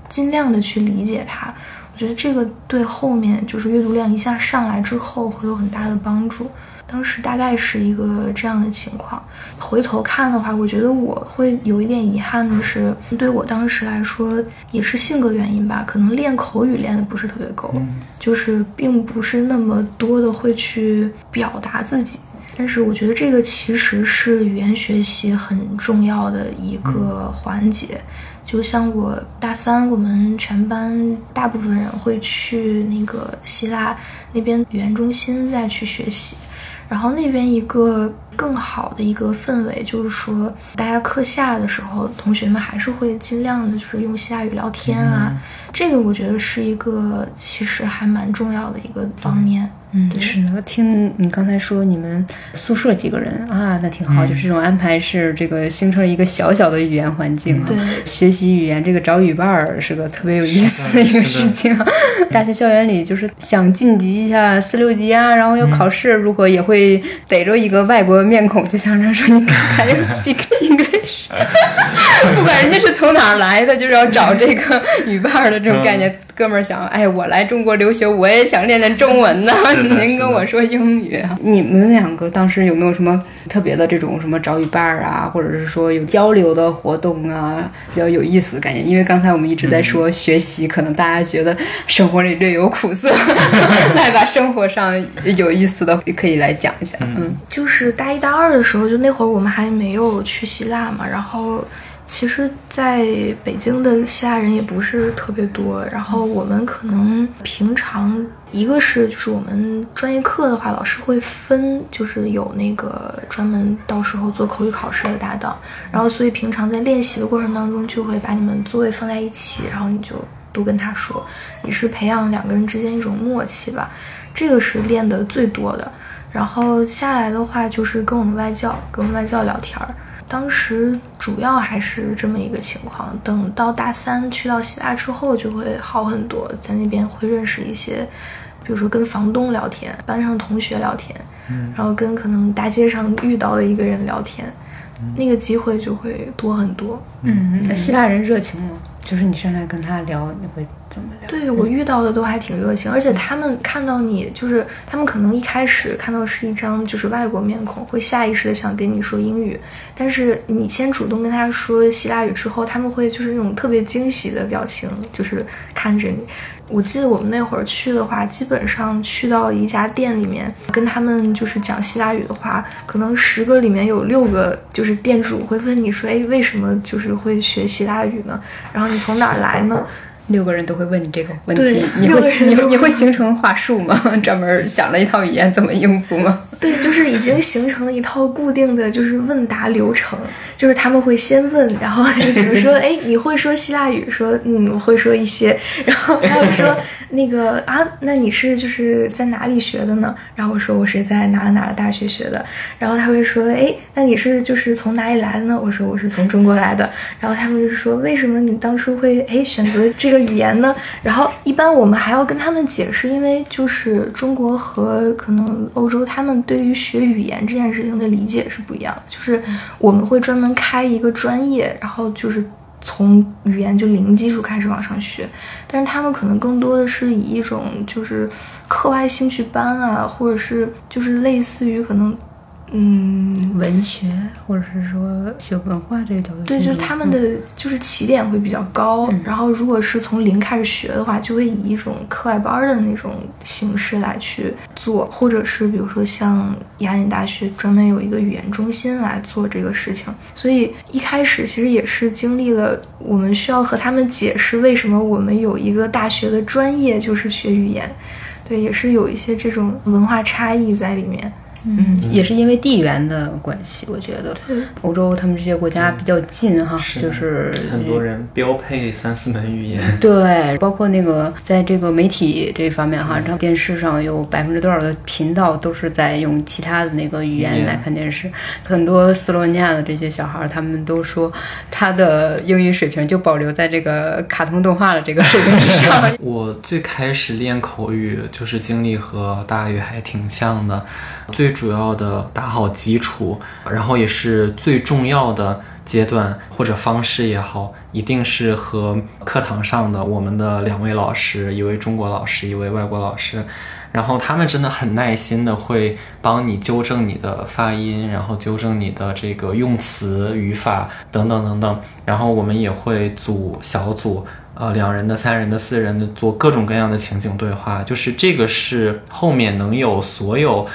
尽量的去理解它，我觉得这个对后面就是阅读量一下上来之后会有很大的帮助。当时大概是一个这样的情况。回头看的话，我觉得我会有一点遗憾的是，对我当时来说也是性格原因吧，可能练口语练的不是特别够，就是并不是那么多的会去表达自己。但是我觉得这个其实是语言学习很重要的一个环节。就像我大三，我们全班大部分人会去那个希腊那边语言中心再去学习，然后那边一个更好的一个氛围，就是说大家课下的时候，同学们还是会尽量的，就是用希腊语聊天啊。这个我觉得是一个其实还蛮重要的一个方面。嗯，是的。听你刚才说你们宿舍几个人啊，那挺好。就是这种安排是这个形成了一个小小的语言环境啊。对，学习语言这个找语伴儿是个特别有意思的一个事情。大学校园里就是想晋级一下四六级啊，然后要考试，如果也会逮着一个外国面孔，就想着说你看，you <laughs> speak English？不管人家是从哪儿来的，就是要找这个语伴的这种概念。哥们儿想，哎，我来中国留学，我也想练练中文呢。<laughs> 您跟我说英语，你们两个当时有没有什么特别的这种什么找语伴儿啊，或者是说有交流的活动啊，比较有意思的感觉？因为刚才我们一直在说学习，可能大家觉得生活里略有苦涩，<laughs> <laughs> 来把生活上有意思的可以来讲一下。嗯，就是大一、大二的时候，就那会儿我们还没有去希腊嘛，然后。其实，在北京的希腊人也不是特别多。然后我们可能平常，一个是就是我们专业课的话，老师会分，就是有那个专门到时候做口语考试的搭档。然后，所以平常在练习的过程当中，就会把你们座位放在一起，然后你就都跟他说，也是培养两个人之间一种默契吧。这个是练的最多的。然后下来的话，就是跟我们外教，跟我们外教聊天儿。当时主要还是这么一个情况，等到大三去到希腊之后就会好很多，在那边会认识一些，比如说跟房东聊天，班上同学聊天，嗯，然后跟可能大街上遇到的一个人聊天，那个机会就会多很多。嗯，那希腊人热情吗？就是你上来跟他聊，你会怎么聊？对我遇到的都还挺热情，而且他们看到你，就是他们可能一开始看到是一张就是外国面孔，会下意识的想跟你说英语，但是你先主动跟他说希腊语之后，他们会就是那种特别惊喜的表情，就是看着你。我记得我们那会儿去的话，基本上去到一家店里面，跟他们就是讲希腊语的话，可能十个里面有六个就是店主会问你说：“哎，为什么就是会学希腊语呢？然后你从哪儿来呢？”六个人都会问你这个问题，<laughs> 你会你会你会形成话术吗？<laughs> 专门想了一套语言怎么应付吗？对，就是已经形成了一套固定的就是问答流程，就是他们会先问，然后比如说，哎，你会说希腊语？说，嗯，我会说一些。然后他会说，那个啊，那你是就是在哪里学的呢？然后我说我是在哪哪个大学学的。然后他会说，哎，那你是就是从哪里来的呢？我说我是从中国来的。然后他们就是说，为什么你当初会哎选择这个语言呢？然后一般我们还要跟他们解释，因为就是中国和可能欧洲他们。对于学语言这件事情的理解是不一样的，就是我们会专门开一个专业，然后就是从语言就零基础开始往上学，但是他们可能更多的是以一种就是课外兴趣班啊，或者是就是类似于可能。嗯，文学或者是说学文化这个角度，对，就是他们的就是起点会比较高。然后，如果是从零开始学的话，就会以一种课外班的那种形式来去做，或者是比如说像雅典大学专门有一个语言中心来做这个事情。所以一开始其实也是经历了，我们需要和他们解释为什么我们有一个大学的专业就是学语言，对，也是有一些这种文化差异在里面。嗯，也是因为地缘的关系，我觉得欧洲他们这些国家比较近哈，就是很多人标配三四门语言。<laughs> 对，包括那个在这个媒体这方面哈，然后电视上有百分之多少的频道都是在用其他的那个语言来看电视。很多斯洛文尼亚的这些小孩，他们都说他的英语水平就保留在这个卡通动画的这个水平之上。<laughs> <laughs> 我最开始练口语就是经历和大宇还挺像的，最。主要的打好基础，然后也是最重要的阶段或者方式也好，一定是和课堂上的我们的两位老师，一位中国老师，一位外国老师，然后他们真的很耐心的会帮你纠正你的发音，然后纠正你的这个用词、语法等等等等，然后我们也会组小组，呃，两人的、三人的、四人的，做各种各样的情景对话，就是这个是后面能有所有。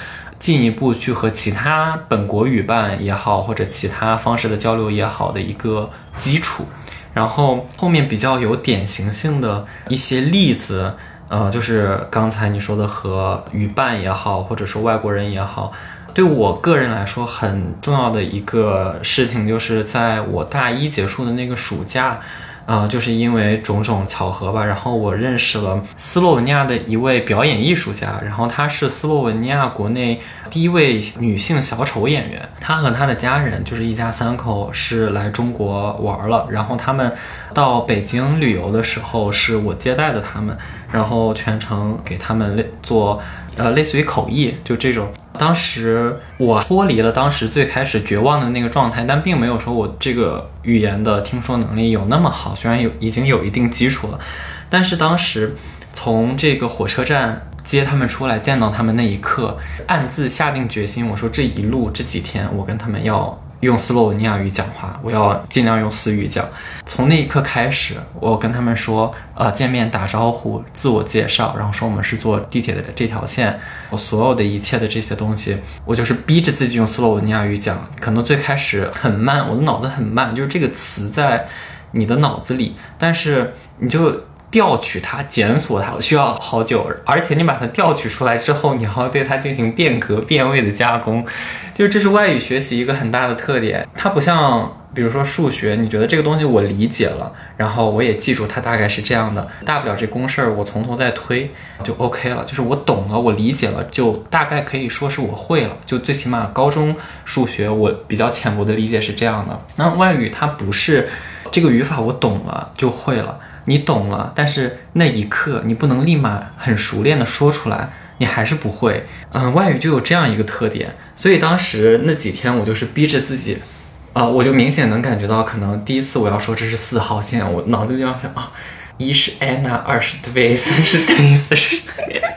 进一步去和其他本国语伴也好，或者其他方式的交流也好的一个基础，然后后面比较有典型性的一些例子，呃，就是刚才你说的和语伴也好，或者说外国人也好，对我个人来说很重要的一个事情，就是在我大一结束的那个暑假。啊，就是因为种种巧合吧，然后我认识了斯洛文尼亚的一位表演艺术家，然后她是斯洛文尼亚国内第一位女性小丑演员。她和她的家人就是一家三口是来中国玩了，然后他们到北京旅游的时候是我接待的他们，然后全程给他们做呃类似于口译，就这种。当时我脱离了当时最开始绝望的那个状态，但并没有说我这个语言的听说能力有那么好，虽然有已经有一定基础了，但是当时从这个火车站接他们出来，见到他们那一刻，暗自下定决心，我说这一路这几天，我跟他们要用斯洛文尼亚语讲话，我要尽量用斯语讲。从那一刻开始，我跟他们说，呃，见面打招呼，自我介绍，然后说我们是坐地铁的这条线，我所有的一切的这些东西，我就是逼着自己用斯洛文尼亚语讲。可能最开始很慢，我的脑子很慢，就是这个词在你的脑子里，但是你就。调取它、检索它需要好久，而且你把它调取出来之后，你还要对它进行变革、变位的加工，就是这是外语学习一个很大的特点。它不像，比如说数学，你觉得这个东西我理解了，然后我也记住它大概是这样的，大不了这公式我从头再推就 OK 了。就是我懂了，我理解了，就大概可以说是我会了。就最起码高中数学我比较浅薄的理解是这样的。那外语它不是这个语法我懂了就会了。你懂了，但是那一刻你不能立马很熟练的说出来，你还是不会。嗯，外语就有这样一个特点，所以当时那几天我就是逼着自己，啊，我就明显能感觉到，可能第一次我要说这是四号线，我脑子里要想啊，一是 Anna，二是 Dave，三是 Dennis，四是，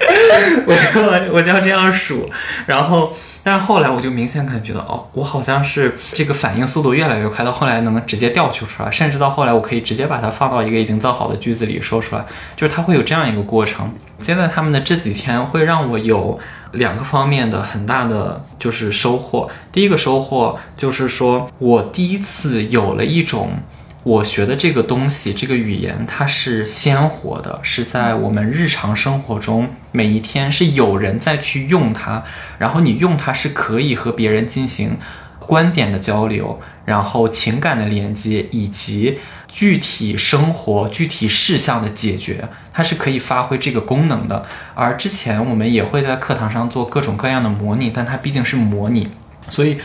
<laughs> 我就我就要这样数，然后。但是后来我就明显感觉到，哦，我好像是这个反应速度越来越快，到后来能直接调取出来，甚至到后来我可以直接把它放到一个已经造好的句子里说出来，就是它会有这样一个过程。现在他们的这几天会让我有两个方面的很大的就是收获。第一个收获就是说我第一次有了一种。我学的这个东西，这个语言，它是鲜活的，是在我们日常生活中每一天是有人在去用它，然后你用它是可以和别人进行观点的交流，然后情感的连接，以及具体生活具体事项的解决，它是可以发挥这个功能的。而之前我们也会在课堂上做各种各样的模拟，但它毕竟是模拟，所以。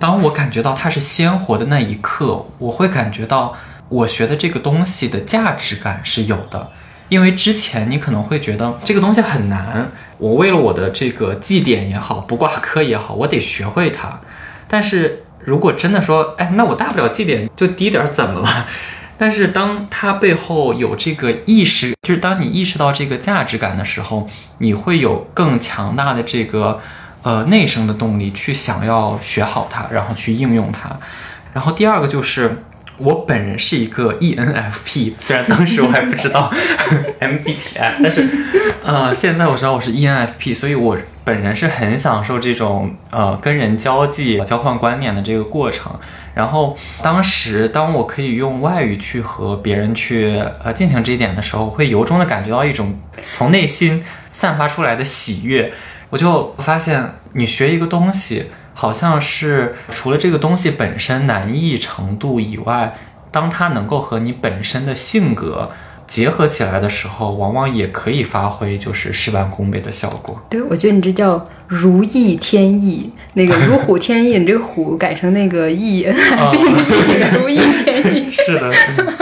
当我感觉到它是鲜活的那一刻，我会感觉到我学的这个东西的价值感是有的。因为之前你可能会觉得这个东西很难，我为了我的这个绩点也好，不挂科也好，我得学会它。但是如果真的说，哎，那我大不了绩点就低点，怎么了？<laughs> 但是当它背后有这个意识，就是当你意识到这个价值感的时候，你会有更强大的这个。呃，内生的动力去想要学好它，然后去应用它。然后第二个就是我本人是一个 ENFP，<laughs> 虽然当时我还不知道 <laughs> MBTI，但是呃，现在我知道我是 ENFP，所以我本人是很享受这种呃跟人交际、交换观念的这个过程。然后当时当我可以用外语去和别人去呃进行这一点的时候，会由衷的感觉到一种从内心散发出来的喜悦。我就发现，你学一个东西，好像是除了这个东西本身难易程度以外，当它能够和你本身的性格结合起来的时候，往往也可以发挥就是事半功倍的效果。对，我觉得你这叫如意天意，那个如虎添翼，你这个虎改成那个翼，如意天意。<laughs> 是的，是的。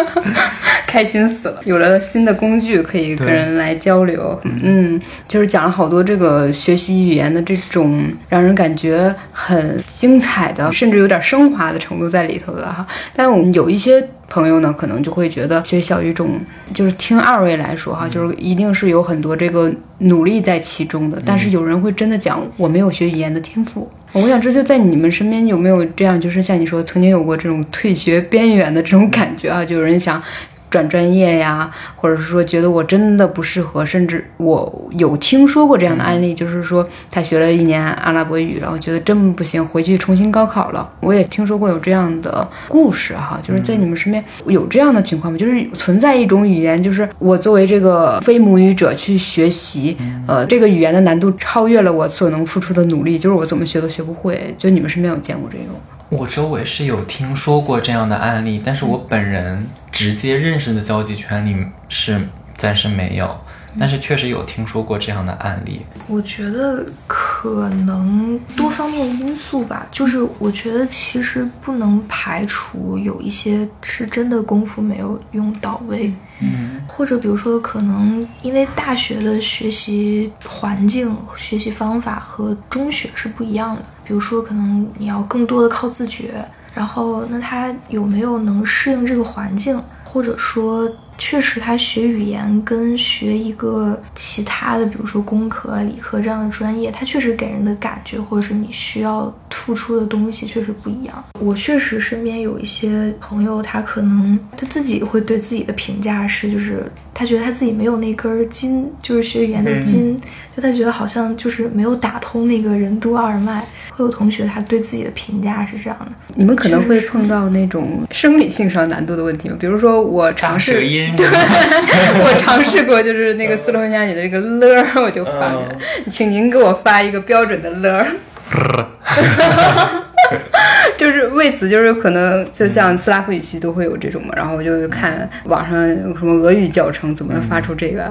开心死了，有了新的工具可以跟人来交流。嗯，就是讲了好多这个学习语言的这种让人感觉很精彩的，甚至有点升华的程度在里头的哈。但我们有一些朋友呢，可能就会觉得学小语种就是听二位来说哈，就是一定是有很多这个努力在其中的。但是有人会真的讲我没有学语言的天赋。我想这就在你们身边有没有这样，就是像你说曾经有过这种退学边缘的这种感觉啊？就有人想。转专业呀，或者是说觉得我真的不适合，甚至我有听说过这样的案例，就是说他学了一年阿拉伯语，然后觉得真不行，回去重新高考了。我也听说过有这样的故事哈，就是在你们身边有这样的情况吗？就是存在一种语言，就是我作为这个非母语者去学习，呃，这个语言的难度超越了我所能付出的努力，就是我怎么学都学不会。就你们身边有见过这种？我周围是有听说过这样的案例，但是我本人直接认识的交际圈里是暂时没有，但是确实有听说过这样的案例。我觉得可能多方面因素吧，就是我觉得其实不能排除有一些是真的功夫没有用到位，嗯，或者比如说可能因为大学的学习环境、学习方法和中学是不一样的。比如说，可能你要更多的靠自觉，然后那他有没有能适应这个环境，或者说确实，他学语言跟学一个其他的，比如说工科、理科这样的专业，他确实给人的感觉，或者是你需要付出的东西，确实不一样。我确实身边有一些朋友，他可能他自己会对自己的评价是，就是他觉得他自己没有那根筋，就是学语言的筋，就他觉得好像就是没有打通那个任督二脉。会有同学他对自己的评价是这样的，你们可能会碰到那种生理性上难度的问题吗？比如说我尝试，对 <laughs> 我尝试过，就是那个斯洛文尼亚语的这个了，我就发出来，请您给我发一个标准的了。<laughs> <laughs> 就是为此，就是可能就像斯拉夫语系都会有这种嘛，然后我就看网上有什么俄语教程怎么发出这个，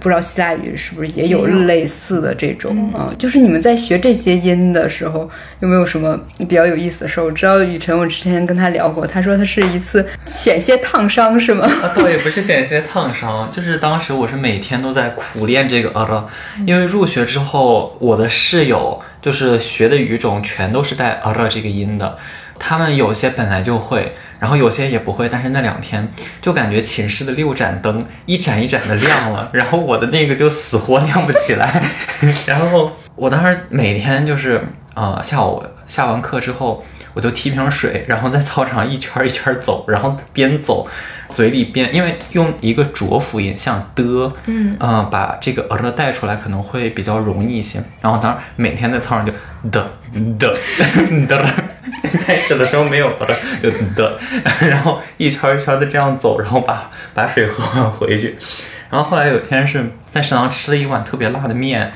不知道希腊语是不是也有类似的这种啊？就是你们在学这些音的时候，有没有什么比较有意思的事儿？我知道雨辰，我之前跟他聊过，他说他是一次险些烫伤，是吗？啊，倒也不是险些烫伤，就是当时我是每天都在苦练这个呃，因为入学之后，我的室友。就是学的语种全都是带 r 这个音的，他们有些本来就会，然后有些也不会。但是那两天就感觉寝室的六盏灯一盏一盏的亮了，<laughs> 然后我的那个就死活亮不起来。<laughs> 然后我当时每天就是啊，下午下完课之后。我就提瓶水，然后在操场一圈一圈走，然后边走，嘴里边因为用一个浊辅音，像的，嗯，啊，把这个呃带出来可能会比较容易一些。然后当然每天在操场就的的 <laughs> 的，开始的时候没有的就的，<laughs> 然后一圈一圈的这样走，然后把把水喝回去。然后后来有天是在食堂吃了一碗特别辣的面，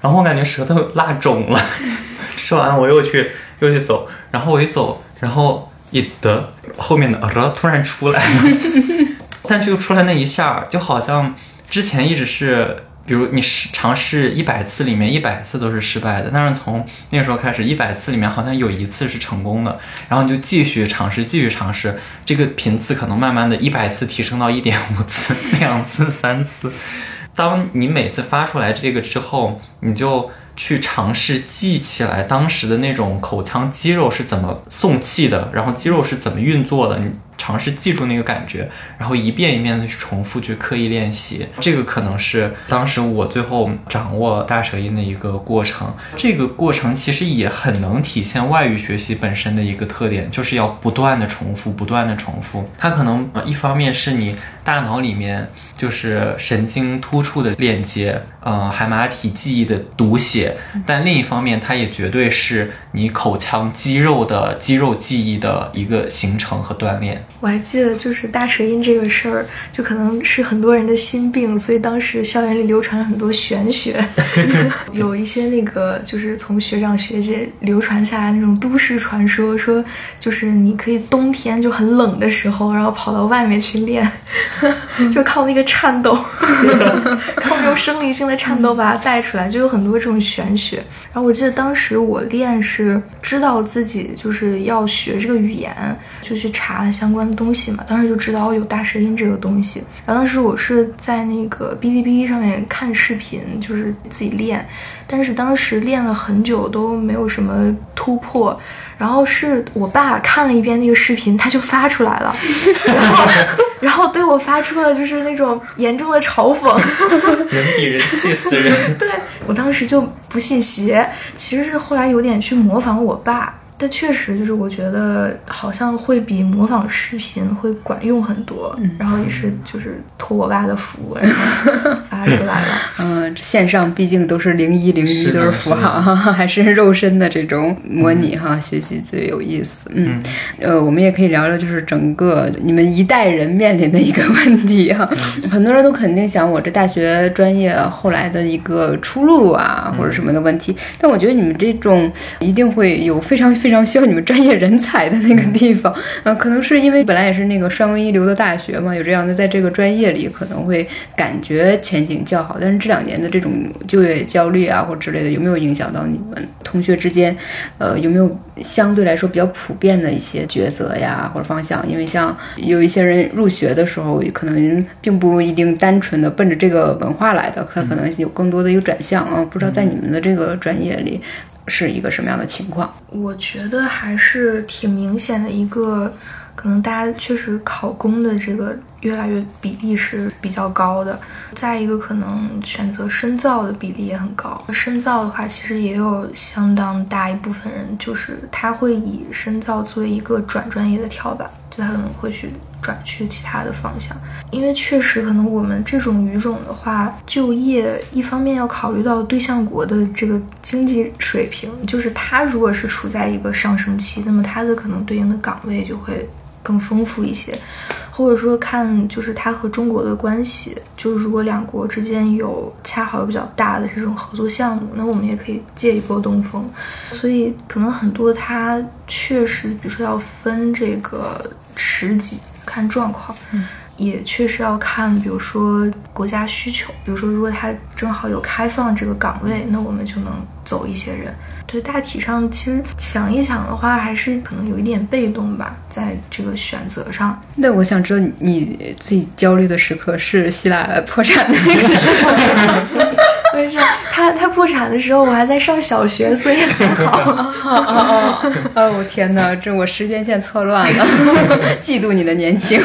然后我感觉舌头辣肿了，<laughs> 吃完我又去。又去走，然后我一走，然后一得后面的 <laughs> 呃突然出来了，<laughs> 但就出来那一下，就好像之前一直是，比如你试尝试一百次里面一百次都是失败的，但是从那个时候开始，一百次里面好像有一次是成功的，然后你就继续尝试，继续尝试，这个频次可能慢慢的一百次提升到一点五次、两次、三次，当你每次发出来这个之后，你就。去尝试记起来当时的那种口腔肌肉是怎么送气的，然后肌肉是怎么运作的。你。尝试记住那个感觉，然后一遍一遍的去重复去刻意练习，这个可能是当时我最后掌握大舌音的一个过程。这个过程其实也很能体现外语学习本身的一个特点，就是要不断的重复，不断的重复。它可能一方面是你大脑里面就是神经突触的链接，呃，海马体记忆的读写，但另一方面，它也绝对是你口腔肌肉的肌肉记忆的一个形成和锻炼。我还记得，就是大舌音这个事儿，就可能是很多人的心病，所以当时校园里流传了很多玄学，<laughs> 有一些那个就是从学长学姐流传下来那种都市传说，说就是你可以冬天就很冷的时候，然后跑到外面去练，就靠那个颤抖，<laughs> 靠那种生理性的颤抖把它带出来，就有很多这种玄学。然后我记得当时我练是知道自己就是要学这个语言，就去查相关。东西嘛，当时就知道有大舌音这个东西。然后当时我是在那个哔哩哔哩上面看视频，就是自己练，但是当时练了很久都没有什么突破。然后是我爸看了一遍那个视频，他就发出来了，<laughs> 然后然后对我发出了就是那种严重的嘲讽，人比人气死人。<laughs> 对我当时就不信邪，其实是后来有点去模仿我爸。但确实就是，我觉得好像会比模仿视频会管用很多。然后也是就是托我爸的福，然后发出来了。<laughs> 嗯，线上毕竟都是零一零一都是符号，还是肉身的这种模拟哈，学习最有意思。嗯，呃，我们也可以聊聊，就是整个你们一代人面临的一个 <laughs> 问题哈。很多人都肯定想，我这大学专业后来的一个出路啊，或者什么的问题。但我觉得你们这种一定会有非常非。非常需要你们专业人才的那个地方，呃，可能是因为本来也是那个双一流的大学嘛，有这样的在这个专业里可能会感觉前景较好。但是这两年的这种就业焦虑啊，或之类的，有没有影响到你们同学之间？呃，有没有相对来说比较普遍的一些抉择呀，或者方向？因为像有一些人入学的时候，可能并不一定单纯的奔着这个文化来的，他可能有更多的一个转向啊。不知道在你们的这个专业里。是一个什么样的情况？我觉得还是挺明显的一个可能大家确实考公的这个越来越比例是比较高的。再一个，可能选择深造的比例也很高。深造的话，其实也有相当大一部分人，就是他会以深造作为一个转专业的跳板，他可能会去转去其他的方向。因为确实，可能我们这种语种的话，就业一方面要考虑到对象国的这个经济水平，就是他如果是处在一个上升期，那么他的可能对应的岗位就会更丰富一些。或者说看就是他和中国的关系，就是如果两国之间有恰好有比较大的这种合作项目，那我们也可以借一波东风。所以可能很多他确实，比如说要分这个时机看状况。也确实要看，比如说国家需求，比如说如果他正好有开放这个岗位，那我们就能走一些人。对，大体上其实想一想的话，还是可能有一点被动吧，在这个选择上。那我想知道你最焦虑的时刻是希腊破产的那个时候。<laughs> 没事，他他破产的时候我还在上小学，所以还好。<laughs> 哦，我天哪，这我时间线错乱了，<laughs> 嫉妒你的年轻。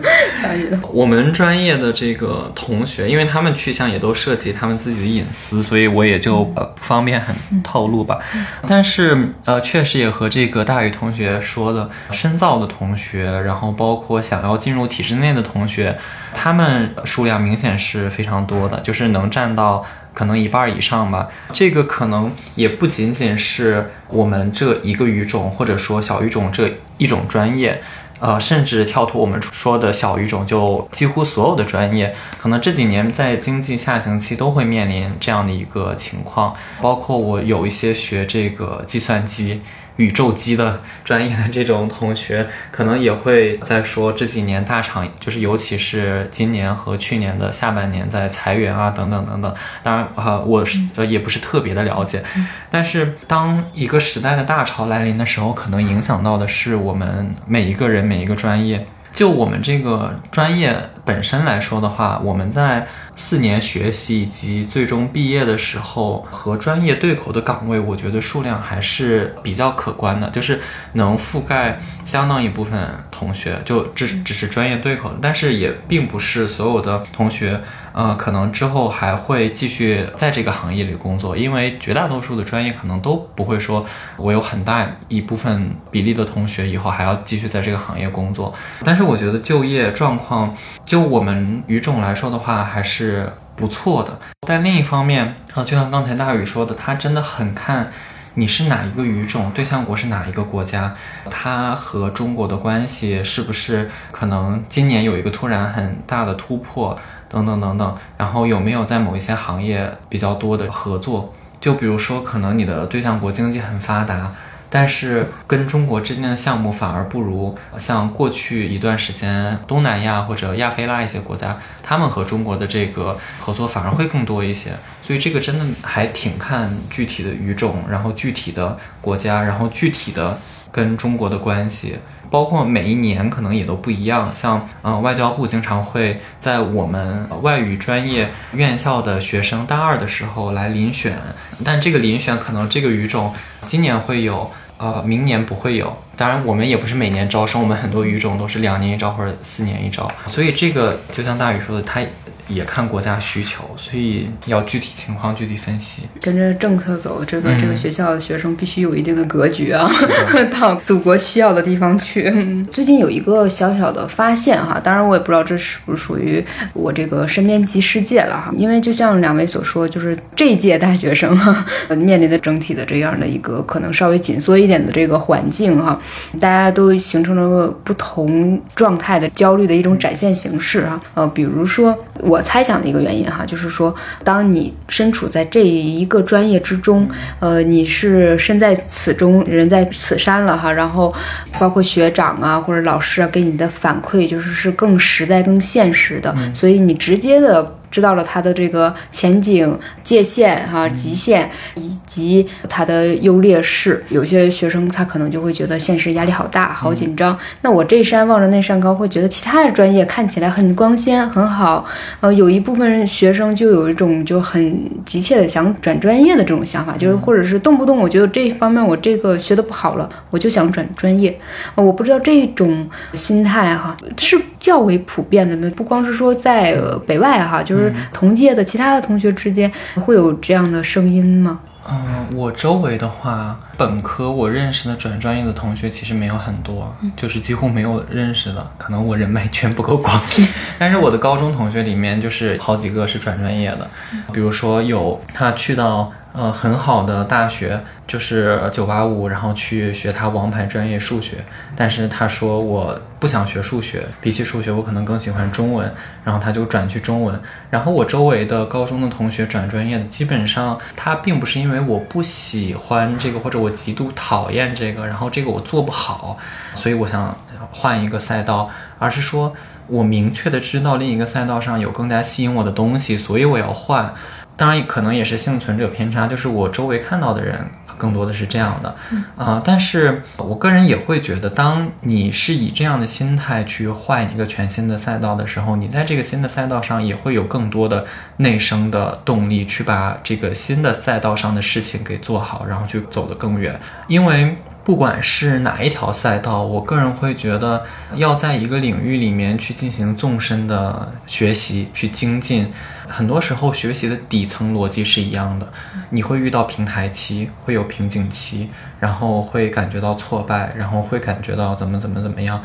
<laughs> 我们专业的这个同学，因为他们去向也都涉及他们自己的隐私，所以我也就呃不方便很透露吧。但是呃，确实也和这个大宇同学说的，深造的同学，然后包括想要进入体制内的同学，他们数量明显是非常多的，就是能占到。可能一半以上吧，这个可能也不仅仅是我们这一个语种，或者说小语种这一种专业，呃，甚至跳脱我们说的小语种，就几乎所有的专业，可能这几年在经济下行期都会面临这样的一个情况。包括我有一些学这个计算机。宇宙机的专业的这种同学，可能也会在说这几年大厂，就是尤其是今年和去年的下半年在裁员啊，等等等等。当然，呃，我是呃也不是特别的了解，但是当一个时代的大潮来临的时候，可能影响到的是我们每一个人每一个专业。就我们这个专业本身来说的话，我们在。四年学习以及最终毕业的时候和专业对口的岗位，我觉得数量还是比较可观的，就是能覆盖相当一部分同学，就只只是专业对口的，但是也并不是所有的同学，呃，可能之后还会继续在这个行业里工作，因为绝大多数的专业可能都不会说，我有很大一部分比例的同学以后还要继续在这个行业工作，但是我觉得就业状况，就我们语种来说的话，还是。不错的，但另一方面啊，就像刚才大宇说的，他真的很看你是哪一个语种，对象国是哪一个国家，它和中国的关系是不是可能今年有一个突然很大的突破，等等等等，然后有没有在某一些行业比较多的合作，就比如说可能你的对象国经济很发达。但是跟中国之间的项目反而不如像过去一段时间东南亚或者亚非拉一些国家，他们和中国的这个合作反而会更多一些。所以这个真的还挺看具体的语种，然后具体的国家，然后具体的跟中国的关系，包括每一年可能也都不一样。像嗯，外交部经常会在我们外语专业院校的学生大二的时候来遴选，但这个遴选可能这个语种今年会有。呃，明年不会有。当然，我们也不是每年招生，我们很多语种都是两年一招或者四年一招。所以这个就像大宇说的，他。也看国家需求，所以要具体情况具体分析。跟着政策走，这个这个学校的学生必须有一定的格局啊，<laughs> 到祖国需要的地方去。最近有一个小小的发现哈，当然我也不知道这是不是属于我这个身边及世界了哈，因为就像两位所说，就是这一届大学生哈 <laughs> 面临的整体的这样的一个可能稍微紧缩一点的这个环境哈，大家都形成了不同状态的焦虑的一种展现形式哈。呃，比如说我。我猜想的一个原因哈，就是说，当你身处在这一个专业之中，呃，你是身在此中，人在此山了哈，然后包括学长啊或者老师啊给你的反馈，就是是更实在、更现实的，所以你直接的知道了它的这个前景、界限、哈极限以及它的优劣势。有些学生他可能就会觉得现实压力好大、好紧张。那我这山望着那山高，会觉得其他的专业看起来很光鲜、很好。呃，有一部分学生就有一种就很急切的想转专业的这种想法，就是或者是动不动我觉得这方面我这个学的不好了，我就想转专业。呃，我不知道这种心态哈是较为普遍的呢，不光是说在呃北外哈，就是同届的其他的同学之间会有这样的声音吗？嗯，我周围的话，本科我认识的转专业的同学其实没有很多，就是几乎没有认识的，可能我人脉圈不够广。<laughs> 但是我的高中同学里面，就是好几个是转专业的，比如说有他去到呃很好的大学，就是九八五，然后去学他王牌专业数学，但是他说我不想学数学，比起数学我可能更喜欢中文，然后他就转去中文。然后我周围的高中的同学转专业的，基本上他并不是因为我不喜欢这个，或者我极度讨厌这个，然后这个我做不好，所以我想换一个赛道，而是说我明确的知道另一个赛道上有更加吸引我的东西，所以我要换。当然，可能也是幸存者偏差，就是我周围看到的人更多的是这样的啊、但是我个人也会觉得，当你是以这样的心态去换一个全新的赛道的时候，你在这个新的赛道上也会有更多的内生的动力去把这个新的赛道上的事情给做好，然后去走得更远。因为不管是哪一条赛道，我个人会觉得要在一个领域里面去进行纵深的学习，去精进。很多时候，学习的底层逻辑是一样的。你会遇到平台期，会有瓶颈期，然后会感觉到挫败，然后会感觉到怎么怎么怎么样，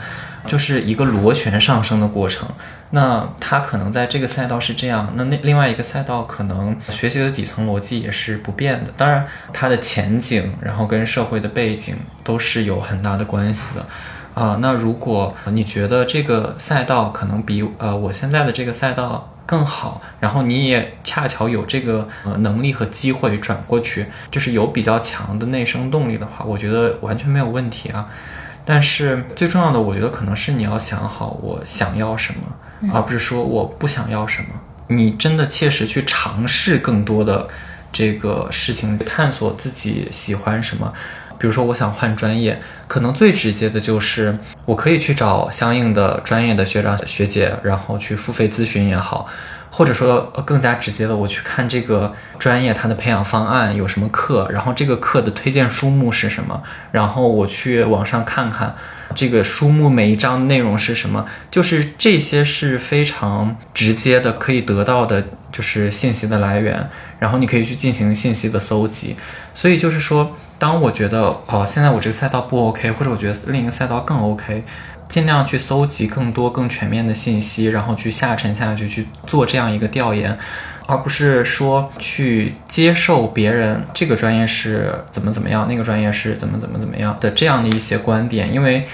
就是一个螺旋上升的过程。那他可能在这个赛道是这样，那那另外一个赛道可能学习的底层逻辑也是不变的。当然，它的前景，然后跟社会的背景都是有很大的关系的。啊、那如果你觉得这个赛道可能比呃我现在的这个赛道更好，然后你也恰巧有这个呃能力和机会转过去，就是有比较强的内生动力的话，我觉得完全没有问题啊。但是最重要的，我觉得可能是你要想好我想要什么，而不是说我不想要什么。你真的切实去尝试更多的这个事情，探索自己喜欢什么。比如说，我想换专业，可能最直接的就是我可以去找相应的专业的学长学姐，然后去付费咨询也好，或者说更加直接的，我去看这个专业它的培养方案有什么课，然后这个课的推荐书目是什么，然后我去网上看看这个书目每一章内容是什么，就是这些是非常直接的可以得到的，就是信息的来源，然后你可以去进行信息的搜集，所以就是说。当我觉得哦，现在我这个赛道不 OK，或者我觉得另一个赛道更 OK，尽量去搜集更多更全面的信息，然后去下沉下去去做这样一个调研，而不是说去接受别人这个专业是怎么怎么样，那个专业是怎么怎么怎么样的这样的一些观点，因为。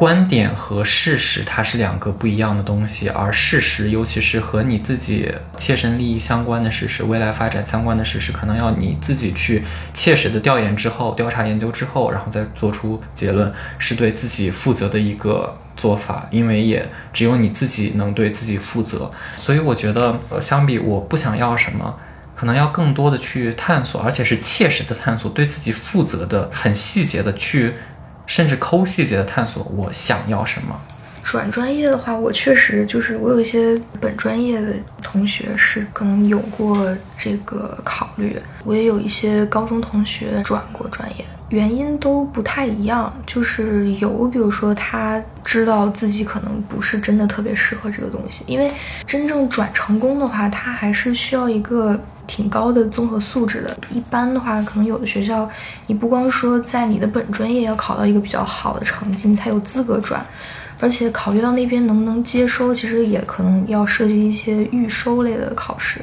观点和事实它是两个不一样的东西，而事实，尤其是和你自己切身利益相关的事实、未来发展相关的事实，可能要你自己去切实的调研之后、调查研究之后，然后再做出结论，是对自己负责的一个做法。因为也只有你自己能对自己负责，所以我觉得，呃，相比我不想要什么。可能要更多的去探索，而且是切实的探索，对自己负责的、很细节的去，甚至抠细节的探索，我想要什么。转专业的话，我确实就是我有一些本专业的同学是可能有过这个考虑，我也有一些高中同学转过专业，原因都不太一样。就是有，比如说他知道自己可能不是真的特别适合这个东西，因为真正转成功的话，他还是需要一个挺高的综合素质的。一般的话，可能有的学校，你不光说在你的本专业要考到一个比较好的成绩，你才有资格转。而且考虑到那边能不能接收，其实也可能要涉及一些预收类的考试。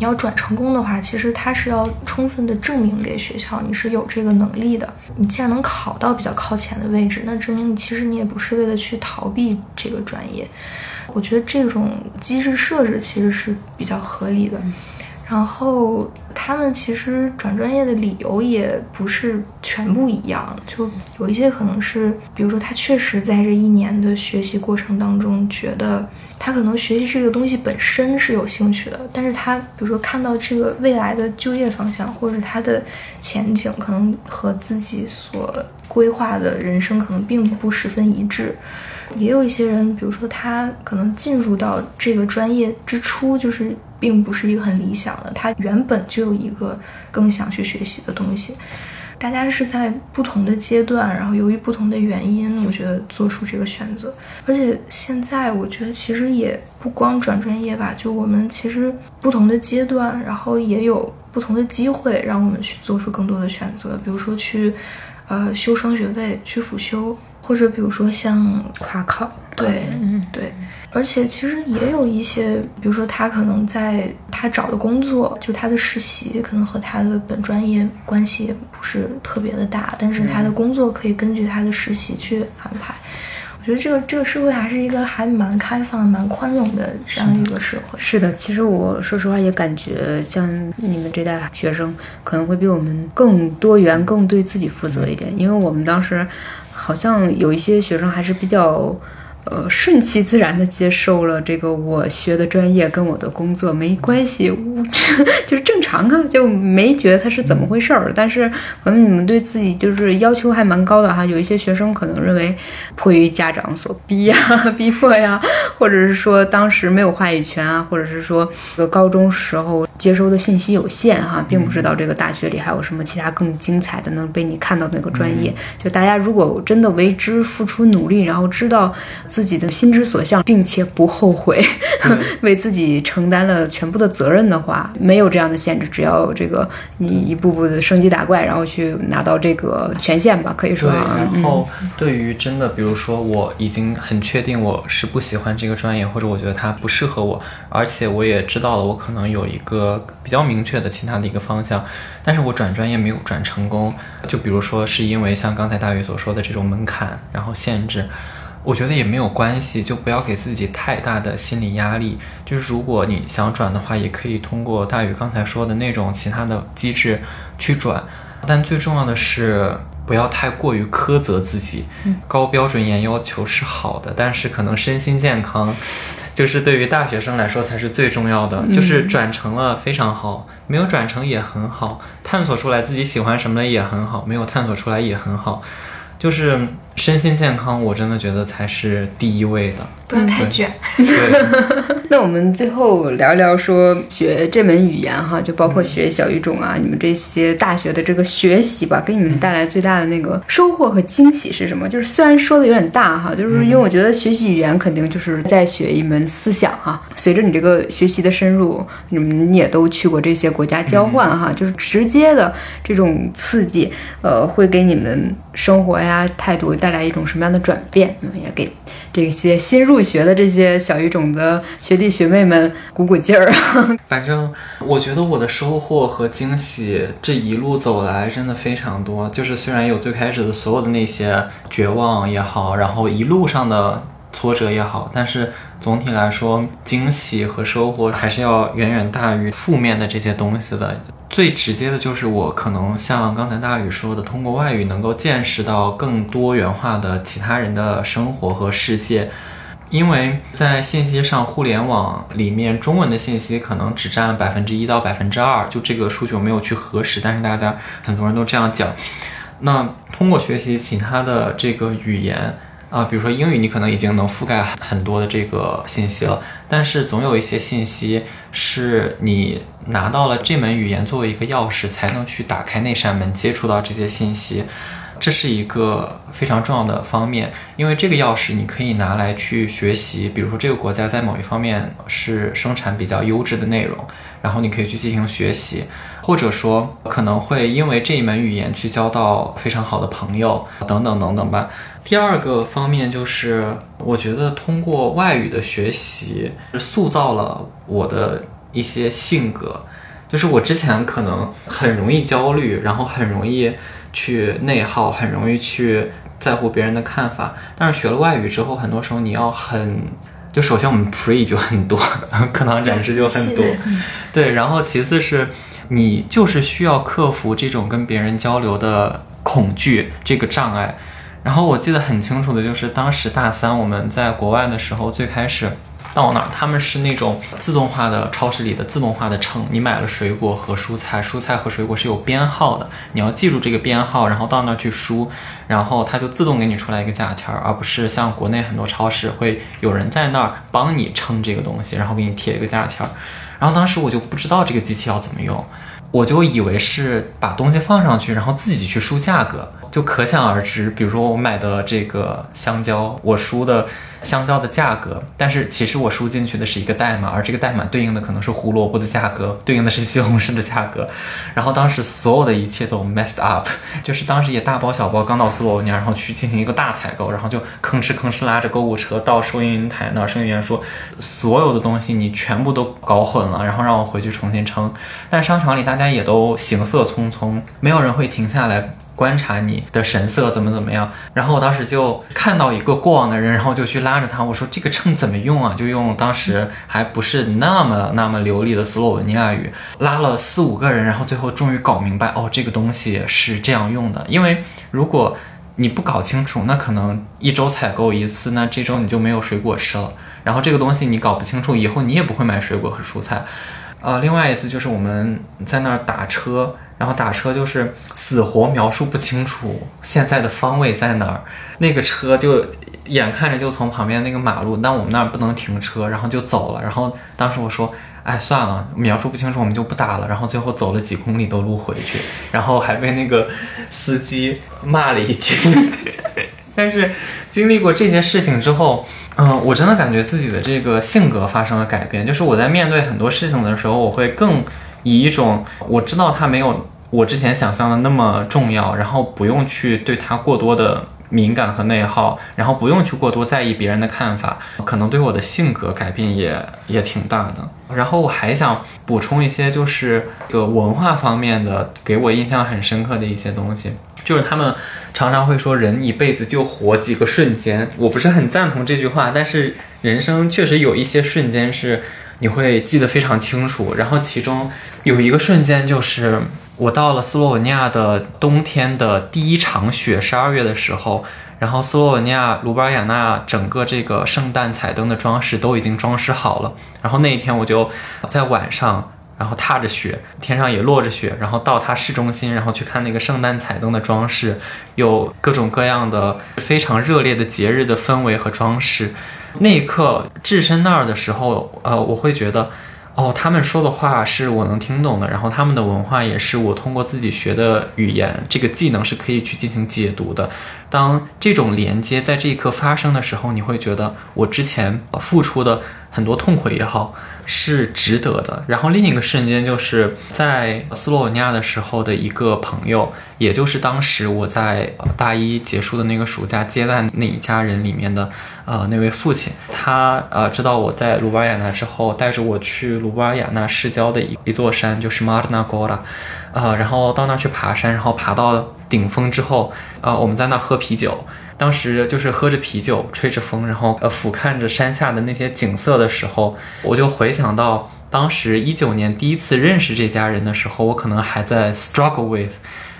你要转成功的话，其实它是要充分的证明给学校你是有这个能力的。你既然能考到比较靠前的位置，那证明你其实你也不是为了去逃避这个专业。我觉得这种机制设置其实是比较合理的。然后他们其实转专业的理由也不是全部一样，就有一些可能是，比如说他确实在这一年的学习过程当中，觉得他可能学习这个东西本身是有兴趣的，但是他比如说看到这个未来的就业方向或者他的前景，可能和自己所规划的人生可能并不十分一致。也有一些人，比如说他可能进入到这个专业之初，就是并不是一个很理想的，他原本就有一个更想去学习的东西。大家是在不同的阶段，然后由于不同的原因，我觉得做出这个选择。而且现在我觉得其实也不光转专业吧，就我们其实不同的阶段，然后也有不同的机会让我们去做出更多的选择，比如说去呃修双学位，去辅修。或者比如说像跨考，对，嗯，对，而且其实也有一些，比如说他可能在他找的工作，就他的实习，可能和他的本专业关系也不是特别的大，但是他的工作可以根据他的实习去安排。我觉得这个这个社会还是一个还蛮开放、蛮宽容的这样一个社会。是的，其实我说实话也感觉像你们这代学生可能会比我们更多元、更对自己负责一点，因为我们当时。好像有一些学生还是比较。呃，顺其自然的接受了这个我学的专业跟我的工作没关系，<laughs> 就是正常啊，就没觉得它是怎么回事儿。但是可能你们对自己就是要求还蛮高的哈，有一些学生可能认为迫于家长所逼呀、<laughs> 逼迫呀，或者是说当时没有话语权啊，或者是说这个高中时候接收的信息有限哈，并不知道这个大学里还有什么其他更精彩的能被你看到那个专业。就大家如果真的为之付出努力，然后知道。自己的心之所向，并且不后悔，<laughs> 为自己承担了全部的责任的话，没有这样的限制。只要这个你一步步的升级打怪，然后去拿到这个权限吧，可以说。然后，对于真的，比如说我已经很确定我是不喜欢这个专业，或者我觉得它不适合我，而且我也知道了我可能有一个比较明确的其他的一个方向，但是我转专业没有转成功。就比如说是因为像刚才大宇所说的这种门槛，然后限制。我觉得也没有关系，就不要给自己太大的心理压力。就是如果你想转的话，也可以通过大宇刚才说的那种其他的机制去转。但最重要的是不要太过于苛责自己。高标准严要求是好的，但是可能身心健康，就是对于大学生来说才是最重要的。就是转成了非常好，没有转成也很好。探索出来自己喜欢什么也很好，没有探索出来也很好。就是身心健康，我真的觉得才是第一位的。不能太卷。<laughs> 那我们最后聊聊说学这门语言哈，就包括学小语种啊，你们这些大学的这个学习吧，给你们带来最大的那个收获和惊喜是什么？就是虽然说的有点大哈，就是因为我觉得学习语言肯定就是在学一门思想哈。随着你这个学习的深入，你们也都去过这些国家交换哈，就是直接的这种刺激，呃，会给你们生活呀态度带来一种什么样的转变？嗯也给这些新入学的这些小语种的学弟学妹们鼓鼓劲儿。<laughs> 反正我觉得我的收获和惊喜这一路走来真的非常多。就是虽然有最开始的所有的那些绝望也好，然后一路上的挫折也好，但是总体来说，惊喜和收获还是要远远大于负面的这些东西的。最直接的就是我可能像刚才大宇说的，通过外语能够见识到更多元化的其他人的生活和世界。因为在信息上，互联网里面中文的信息可能只占百分之一到百分之二，就这个数据我没有去核实，但是大家很多人都这样讲。那通过学习其他的这个语言啊，比如说英语，你可能已经能覆盖很多的这个信息了，但是总有一些信息是你拿到了这门语言作为一个钥匙，才能去打开那扇门，接触到这些信息。这是一个非常重要的方面，因为这个钥匙你可以拿来去学习，比如说这个国家在某一方面是生产比较优质的内容，然后你可以去进行学习，或者说可能会因为这一门语言去交到非常好的朋友，等等等等吧。第二个方面就是，我觉得通过外语的学习，塑造了我的一些性格，就是我之前可能很容易焦虑，然后很容易。去内耗很容易去在乎别人的看法，但是学了外语之后，很多时候你要很就首先我们 pre 就很多，课堂展示就很多，对，然后其次是你就是需要克服这种跟别人交流的恐惧这个障碍。然后我记得很清楚的就是当时大三我们在国外的时候，最开始。到那儿，他们是那种自动化的超市里的自动化的称，你买了水果和蔬菜，蔬菜和水果是有编号的，你要记住这个编号，然后到那儿去输，然后它就自动给你出来一个价钱，而不是像国内很多超市会有人在那儿帮你称这个东西，然后给你贴一个价钱。然后当时我就不知道这个机器要怎么用，我就以为是把东西放上去，然后自己去输价格。就可想而知，比如说我买的这个香蕉，我输的香蕉的价格，但是其实我输进去的是一个代码，而这个代码对应的可能是胡萝卜的价格，对应的是西红柿的价格。然后当时所有的一切都 messed up，<laughs> 就是当时也大包小包刚到斯洛文尼亚，然后去进行一个大采购，然后就吭哧吭哧拉着购物车到收银台那儿，收银员说所有的东西你全部都搞混了，然后让我回去重新称。但商场里大家也都行色匆匆，没有人会停下来。观察你的神色怎么怎么样，然后我当时就看到一个过往的人，然后就去拉着他，我说这个秤怎么用啊？就用当时还不是那么那么流利的斯洛文尼亚语，拉了四五个人，然后最后终于搞明白，哦，这个东西是这样用的。因为如果你不搞清楚，那可能一周采购一次，那这周你就没有水果吃了。然后这个东西你搞不清楚，以后你也不会买水果和蔬菜。呃，另外一次就是我们在那儿打车。然后打车就是死活描述不清楚现在的方位在哪儿，那个车就眼看着就从旁边那个马路，但我们那儿不能停车，然后就走了。然后当时我说，哎，算了，描述不清楚我们就不打了。然后最后走了几公里的路回去，然后还被那个司机骂了一句。但是经历过这些事情之后，嗯，我真的感觉自己的这个性格发生了改变，就是我在面对很多事情的时候，我会更。以一种我知道它没有我之前想象的那么重要，然后不用去对它过多的敏感和内耗，然后不用去过多在意别人的看法，可能对我的性格改变也也挺大的。然后我还想补充一些，就是这个文化方面的，给我印象很深刻的一些东西，就是他们常常会说人一辈子就活几个瞬间，我不是很赞同这句话，但是人生确实有一些瞬间是。你会记得非常清楚，然后其中有一个瞬间，就是我到了斯洛文尼亚的冬天的第一场雪，十二月的时候，然后斯洛文尼亚卢布尔雅纳整个这个圣诞彩灯的装饰都已经装饰好了，然后那一天我就在晚上，然后踏着雪，天上也落着雪，然后到它市中心，然后去看那个圣诞彩灯的装饰，有各种各样的非常热烈的节日的氛围和装饰。那一刻置身那儿的时候，呃，我会觉得，哦，他们说的话是我能听懂的，然后他们的文化也是我通过自己学的语言，这个技能是可以去进行解读的。当这种连接在这一刻发生的时候，你会觉得我之前付出的很多痛苦也好。是值得的。然后另一个瞬间就是在斯洛文尼亚的时候的一个朋友，也就是当时我在大一结束的那个暑假接待那一家人里面的呃那位父亲，他呃知道我在卢布尔雅纳之后，带着我去卢布尔雅纳市郊的一一座山，就是马尔纳戈拉，呃，然后到那儿去爬山，然后爬到顶峰之后，呃，我们在那喝啤酒。当时就是喝着啤酒，吹着风，然后呃俯瞰着山下的那些景色的时候，我就回想到当时一九年第一次认识这家人的时候，我可能还在 struggle with，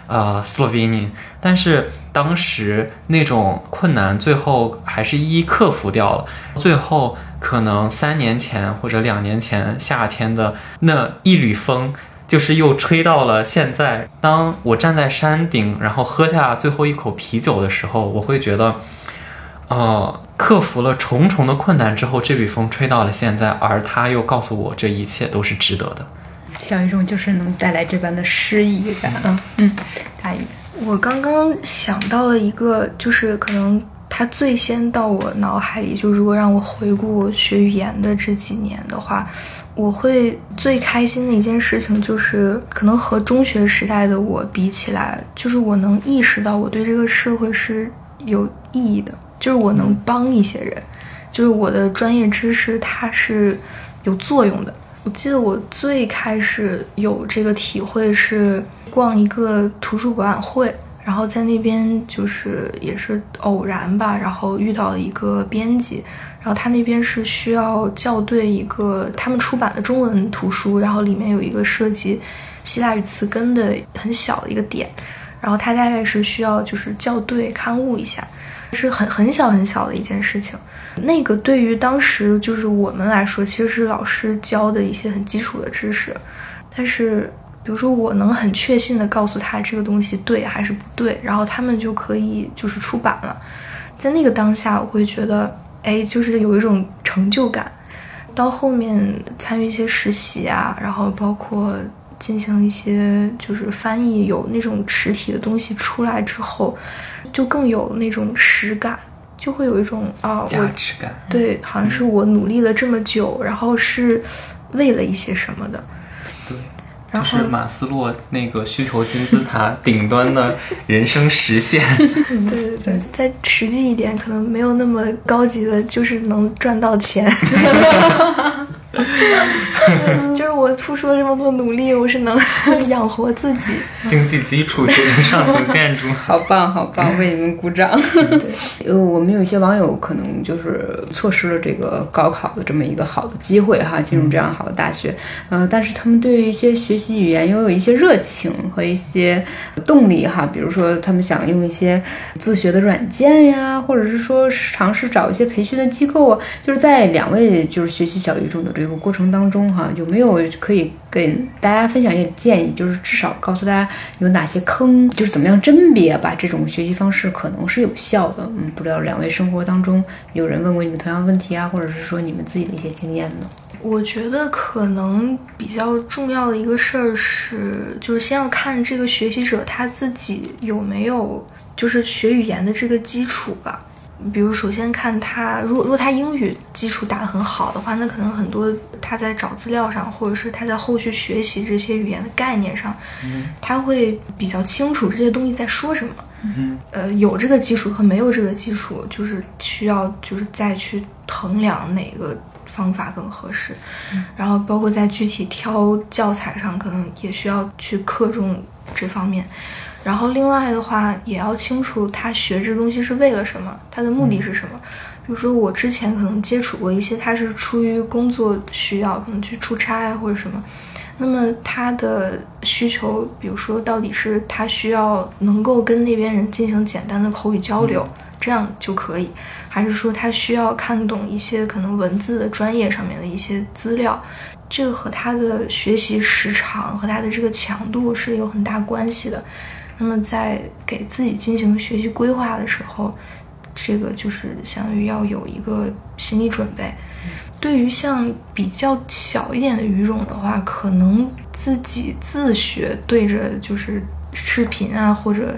呃 Slovenia，但是当时那种困难最后还是一一克服掉了。最后可能三年前或者两年前夏天的那一缕风。就是又吹到了现在。当我站在山顶，然后喝下最后一口啤酒的时候，我会觉得，哦，克服了重重的困难之后，这缕风吹到了现在，而它又告诉我，这一切都是值得的。小语种就是能带来这般的诗意感啊。嗯，大宇，我刚刚想到了一个，就是可能它最先到我脑海里，就如果让我回顾我学语言的这几年的话。我会最开心的一件事情，就是可能和中学时代的我比起来，就是我能意识到我对这个社会是有意义的，就是我能帮一些人，就是我的专业知识它是有作用的。我记得我最开始有这个体会是逛一个图书馆会，然后在那边就是也是偶然吧，然后遇到了一个编辑。然后他那边是需要校对一个他们出版的中文图书，然后里面有一个涉及希腊语词根的很小的一个点，然后他大概是需要就是校对刊物一下，是很很小很小的一件事情。那个对于当时就是我们来说，其实是老师教的一些很基础的知识，但是比如说我能很确信的告诉他这个东西对还是不对，然后他们就可以就是出版了。在那个当下，我会觉得，哎，就是有一种成就感。到后面参与一些实习啊，然后包括进行一些就是翻译，有那种实体的东西出来之后，就更有那种实感。就会有一种啊，价值感，对，好像是我努力了这么久，然后是为了一些什么的，对，就是马斯洛那个需求金字塔 <laughs> 顶端的人生实现，对对对，再实际一点，可能没有那么高级的，就是能赚到钱。<laughs> <laughs> 就是我付出了这么多努力，我是能 <laughs> 养活自己。经济基础决定上层建筑，<laughs> 好棒好棒，为你们鼓掌。呃，我们有一些网友可能就是错失了这个高考的这么一个好的机会哈，进入这样好的大学。呃，但是他们对于一些学习语言拥有一些热情和一些动力哈，比如说他们想用一些自学的软件呀，或者是说尝试找一些培训的机构啊，就是在两位就是学习小语种的这个过程当中哈，有没有可以跟大家分享一些建议？就是至少告诉大家有哪些坑，就是怎么样甄别吧，这种学习方式可能是有效的。嗯，不知道两位生活当中有人问过你们同样问题啊，或者是说你们自己的一些经验呢？我觉得可能比较重要的一个事儿是，就是先要看这个学习者他自己有没有就是学语言的这个基础吧。比如，首先看他，如果如果他英语基础打得很好的话，那可能很多他在找资料上，或者是他在后续学习这些语言的概念上，他会比较清楚这些东西在说什么。呃，有这个基础和没有这个基础，就是需要就是再去衡量哪个方法更合适。然后，包括在具体挑教材上，可能也需要去克重这方面。然后另外的话，也要清楚他学这东西是为了什么，他的目的是什么。比如说我之前可能接触过一些，他是出于工作需要，可能去出差或者什么。那么他的需求，比如说到底是他需要能够跟那边人进行简单的口语交流，这样就可以，还是说他需要看懂一些可能文字的专业上面的一些资料？这个和他的学习时长和他的这个强度是有很大关系的。那么在给自己进行学习规划的时候，这个就是相当于要有一个心理准备。对于像比较小一点的语种的话，可能自己自学对着就是视频啊或者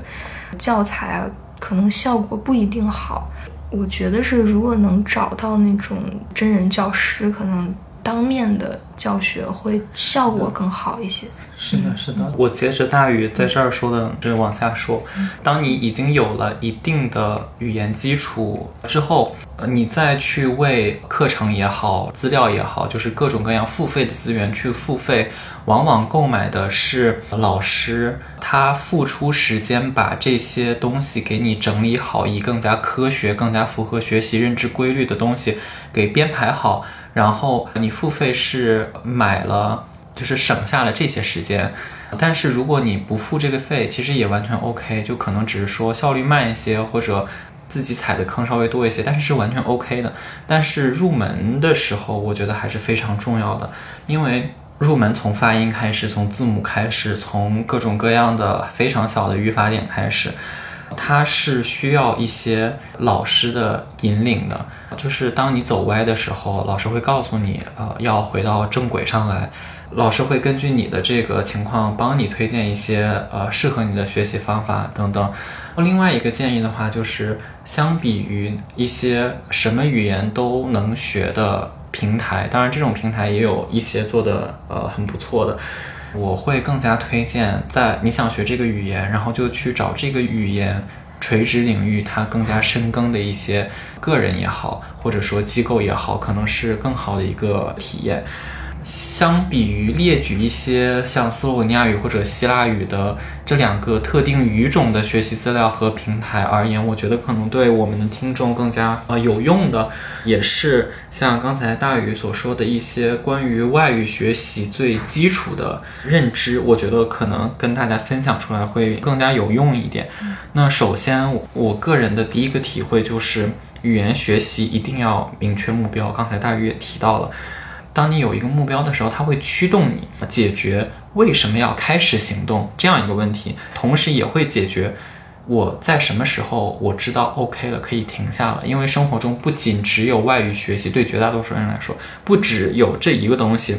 教材啊，可能效果不一定好。我觉得是如果能找到那种真人教师，可能当面的教学会效果更好一些。是的，是的。我接着大宇在这儿说的，这往下说。当你已经有了一定的语言基础之后，你再去为课程也好、资料也好，就是各种各样付费的资源去付费，往往购买的是老师他付出时间把这些东西给你整理好，以更加科学、更加符合学习认知规律的东西给编排好，然后你付费是买了。就是省下了这些时间，但是如果你不付这个费，其实也完全 OK，就可能只是说效率慢一些，或者自己踩的坑稍微多一些，但是是完全 OK 的。但是入门的时候，我觉得还是非常重要的，因为入门从发音开始，从字母开始，从各种各样的非常小的语法点开始，它是需要一些老师的引领的。就是当你走歪的时候，老师会告诉你，呃，要回到正轨上来。老师会根据你的这个情况帮你推荐一些呃适合你的学习方法等等。另外一个建议的话，就是相比于一些什么语言都能学的平台，当然这种平台也有一些做的呃很不错的，我会更加推荐在你想学这个语言，然后就去找这个语言垂直领域它更加深耕的一些个人也好，或者说机构也好，可能是更好的一个体验。相比于列举一些像斯洛文尼亚语或者希腊语的这两个特定语种的学习资料和平台而言，我觉得可能对我们的听众更加呃有用的，也是像刚才大宇所说的一些关于外语学习最基础的认知，我觉得可能跟大家分享出来会更加有用一点。那首先，我个人的第一个体会就是语言学习一定要明确目标。刚才大宇也提到了。当你有一个目标的时候，它会驱动你解决为什么要开始行动这样一个问题，同时也会解决我在什么时候我知道 OK 了可以停下了。因为生活中不仅只有外语学习，对绝大多数人来说，不只有这一个东西。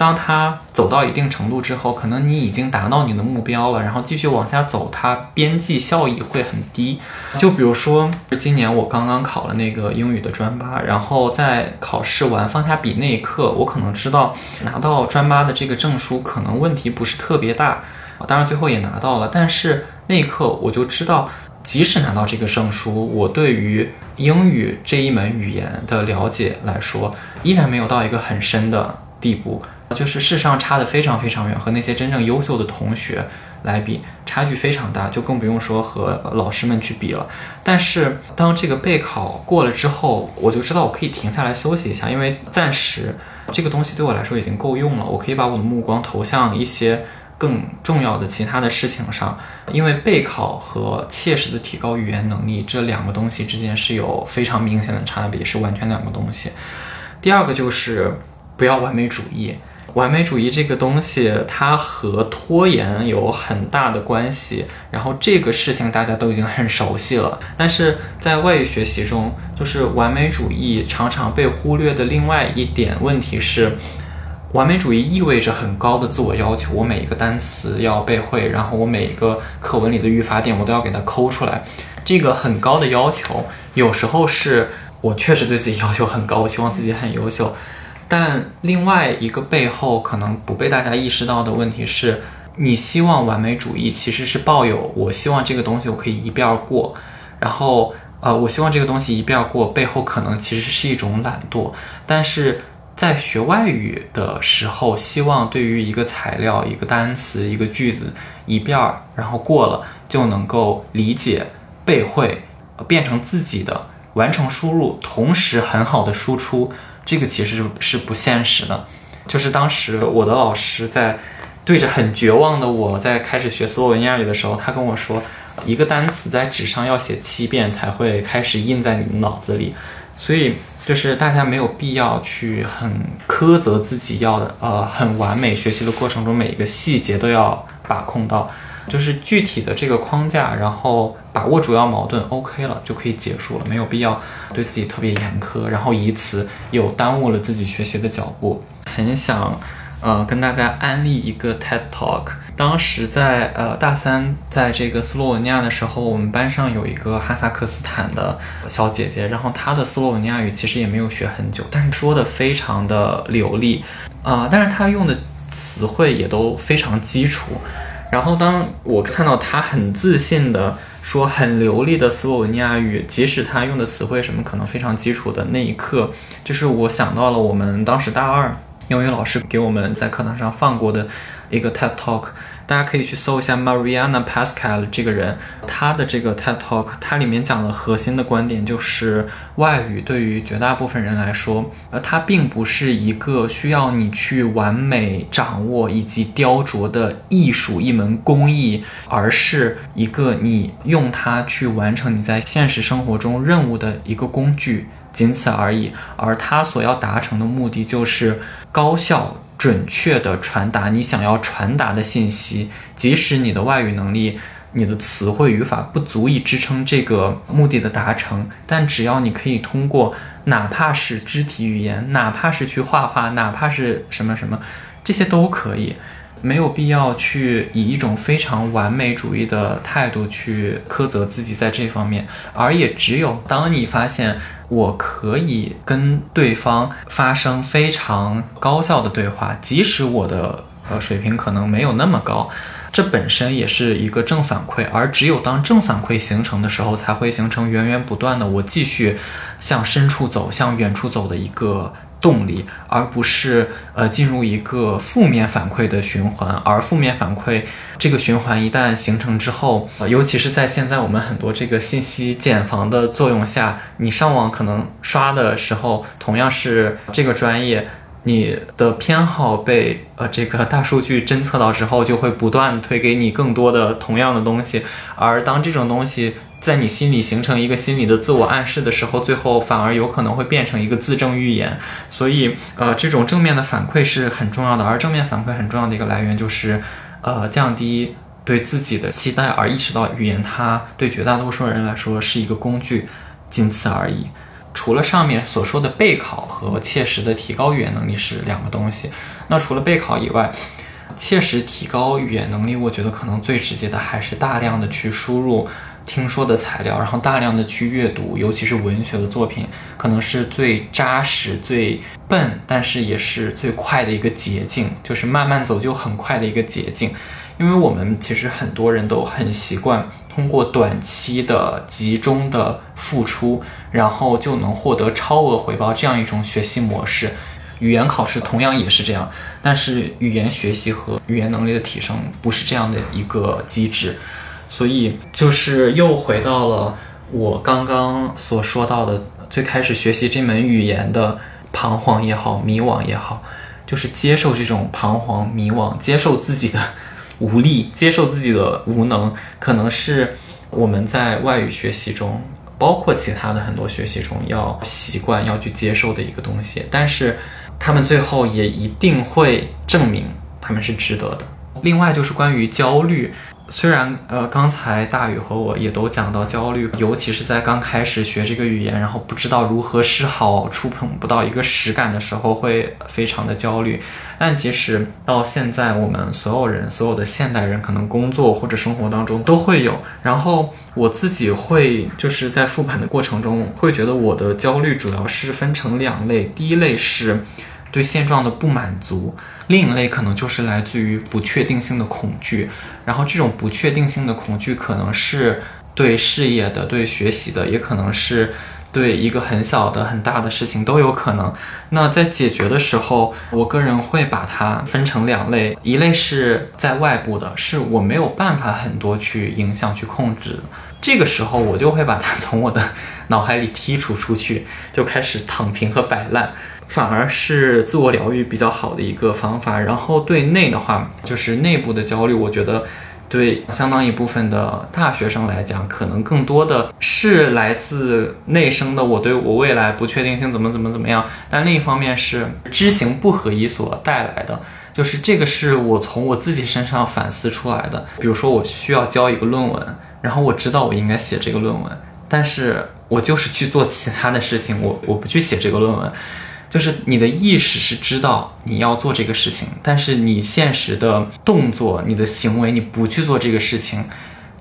当他走到一定程度之后，可能你已经达到你的目标了，然后继续往下走，它边际效益会很低。就比如说，今年我刚刚考了那个英语的专八，然后在考试完放下笔那一刻，我可能知道拿到专八的这个证书可能问题不是特别大，当然最后也拿到了。但是那一刻我就知道，即使拿到这个证书，我对于英语这一门语言的了解来说，依然没有到一个很深的地步。就是事实上差的非常非常远，和那些真正优秀的同学来比，差距非常大，就更不用说和老师们去比了。但是当这个备考过了之后，我就知道我可以停下来休息一下，因为暂时这个东西对我来说已经够用了，我可以把我的目光投向一些更重要的其他的事情上。因为备考和切实的提高语言能力这两个东西之间是有非常明显的差别，是完全两个东西。第二个就是不要完美主义。完美主义这个东西，它和拖延有很大的关系。然后这个事情大家都已经很熟悉了，但是在外语学习中，就是完美主义常常被忽略的另外一点问题是，完美主义意味着很高的自我要求。我每一个单词要背会，然后我每一个课文里的语法点我都要给它抠出来。这个很高的要求，有时候是我确实对自己要求很高，我希望自己很优秀。但另外一个背后可能不被大家意识到的问题是，你希望完美主义其实是抱有我希望这个东西我可以一遍过，然后呃我希望这个东西一遍过背后可能其实是一种懒惰。但是在学外语的时候，希望对于一个材料、一个单词、一个句子一遍儿然后过了就能够理解、背会，变成自己的，完成输入，同时很好的输出。这个其实是不现实的，就是当时我的老师在对着很绝望的我在开始学斯洛文尼亚语的时候，他跟我说，一个单词在纸上要写七遍才会开始印在你的脑子里，所以就是大家没有必要去很苛责自己，要的呃很完美，学习的过程中每一个细节都要把控到。就是具体的这个框架，然后把握主要矛盾，OK 了就可以结束了，没有必要对自己特别严苛，然后以此又耽误了自己学习的脚步。很想，呃，跟大家安利一个 TED Talk。当时在呃大三，在这个斯洛文尼亚的时候，我们班上有一个哈萨克斯坦的小姐姐，然后她的斯洛文尼亚语其实也没有学很久，但是说的非常的流利，啊，但是她用的词汇也都非常基础。然后，当我看到他很自信的说很流利的斯洛文尼亚语，即使他用的词汇什么可能非常基础的那一刻，就是我想到了我们当时大二英语老师给我们在课堂上放过的一个 TED Talk。大家可以去搜一下 Mariana Pascal 这个人，他的这个 TED Talk，它里面讲的核心的观点就是外语对于绝大部分人来说，呃，它并不是一个需要你去完美掌握以及雕琢的艺术一门工艺，而是一个你用它去完成你在现实生活中任务的一个工具，仅此而已。而它所要达成的目的就是高效。准确的传达你想要传达的信息，即使你的外语能力、你的词汇语法不足以支撑这个目的的达成，但只要你可以通过，哪怕是肢体语言，哪怕是去画画，哪怕是什么什么，这些都可以。没有必要去以一种非常完美主义的态度去苛责自己在这方面，而也只有当你发现我可以跟对方发生非常高效的对话，即使我的呃水平可能没有那么高，这本身也是一个正反馈，而只有当正反馈形成的时候，才会形成源源不断的我继续向深处走、向远处走的一个动力，而不是呃进入一个负面反馈的循环。而负面反馈这个循环一旦形成之后，尤其是在现在我们很多这个信息茧房的作用下，你上网可能刷的时候，同样是这个专业。你的偏好被呃这个大数据侦测到之后，就会不断推给你更多的同样的东西，而当这种东西在你心里形成一个心理的自我暗示的时候，最后反而有可能会变成一个自证预言。所以，呃，这种正面的反馈是很重要的，而正面反馈很重要的一个来源就是，呃，降低对自己的期待，而意识到语言它对绝大多数人来说是一个工具，仅此而已。除了上面所说的备考和切实的提高语言能力是两个东西，那除了备考以外，切实提高语言能力，我觉得可能最直接的还是大量的去输入听说的材料，然后大量的去阅读，尤其是文学的作品，可能是最扎实、最笨，但是也是最快的一个捷径，就是慢慢走就很快的一个捷径。因为我们其实很多人都很习惯通过短期的集中的付出，然后就能获得超额回报这样一种学习模式。语言考试同样也是这样，但是语言学习和语言能力的提升不是这样的一个机制，所以就是又回到了我刚刚所说到的最开始学习这门语言的彷徨也好，迷惘也好，就是接受这种彷徨、迷惘，接受自己的无力，接受自己的无能，可能是我们在外语学习中。包括其他的很多学习中要习惯要去接受的一个东西，但是他们最后也一定会证明他们是值得的。另外就是关于焦虑，虽然呃刚才大宇和我也都讲到焦虑，尤其是在刚开始学这个语言，然后不知道如何是好，触碰不到一个实感的时候，会非常的焦虑。但其实到现在，我们所有人，所有的现代人，可能工作或者生活当中都会有。然后我自己会就是在复盘的过程中，会觉得我的焦虑主要是分成两类，第一类是对现状的不满足，另一类可能就是来自于不确定性的恐惧。然后这种不确定性的恐惧，可能是对事业的、对学习的，也可能是。对一个很小的、很大的事情都有可能。那在解决的时候，我个人会把它分成两类，一类是在外部的，是我没有办法很多去影响、去控制。这个时候，我就会把它从我的脑海里剔除出去，就开始躺平和摆烂，反而是自我疗愈比较好的一个方法。然后对内的话，就是内部的焦虑，我觉得。对相当一部分的大学生来讲，可能更多的是来自内生的我对我未来不确定性怎么怎么怎么样，但另一方面是知行不合一所带来的，就是这个是我从我自己身上反思出来的。比如说我需要交一个论文，然后我知道我应该写这个论文，但是我就是去做其他的事情，我我不去写这个论文。就是你的意识是知道你要做这个事情，但是你现实的动作、你的行为，你不去做这个事情，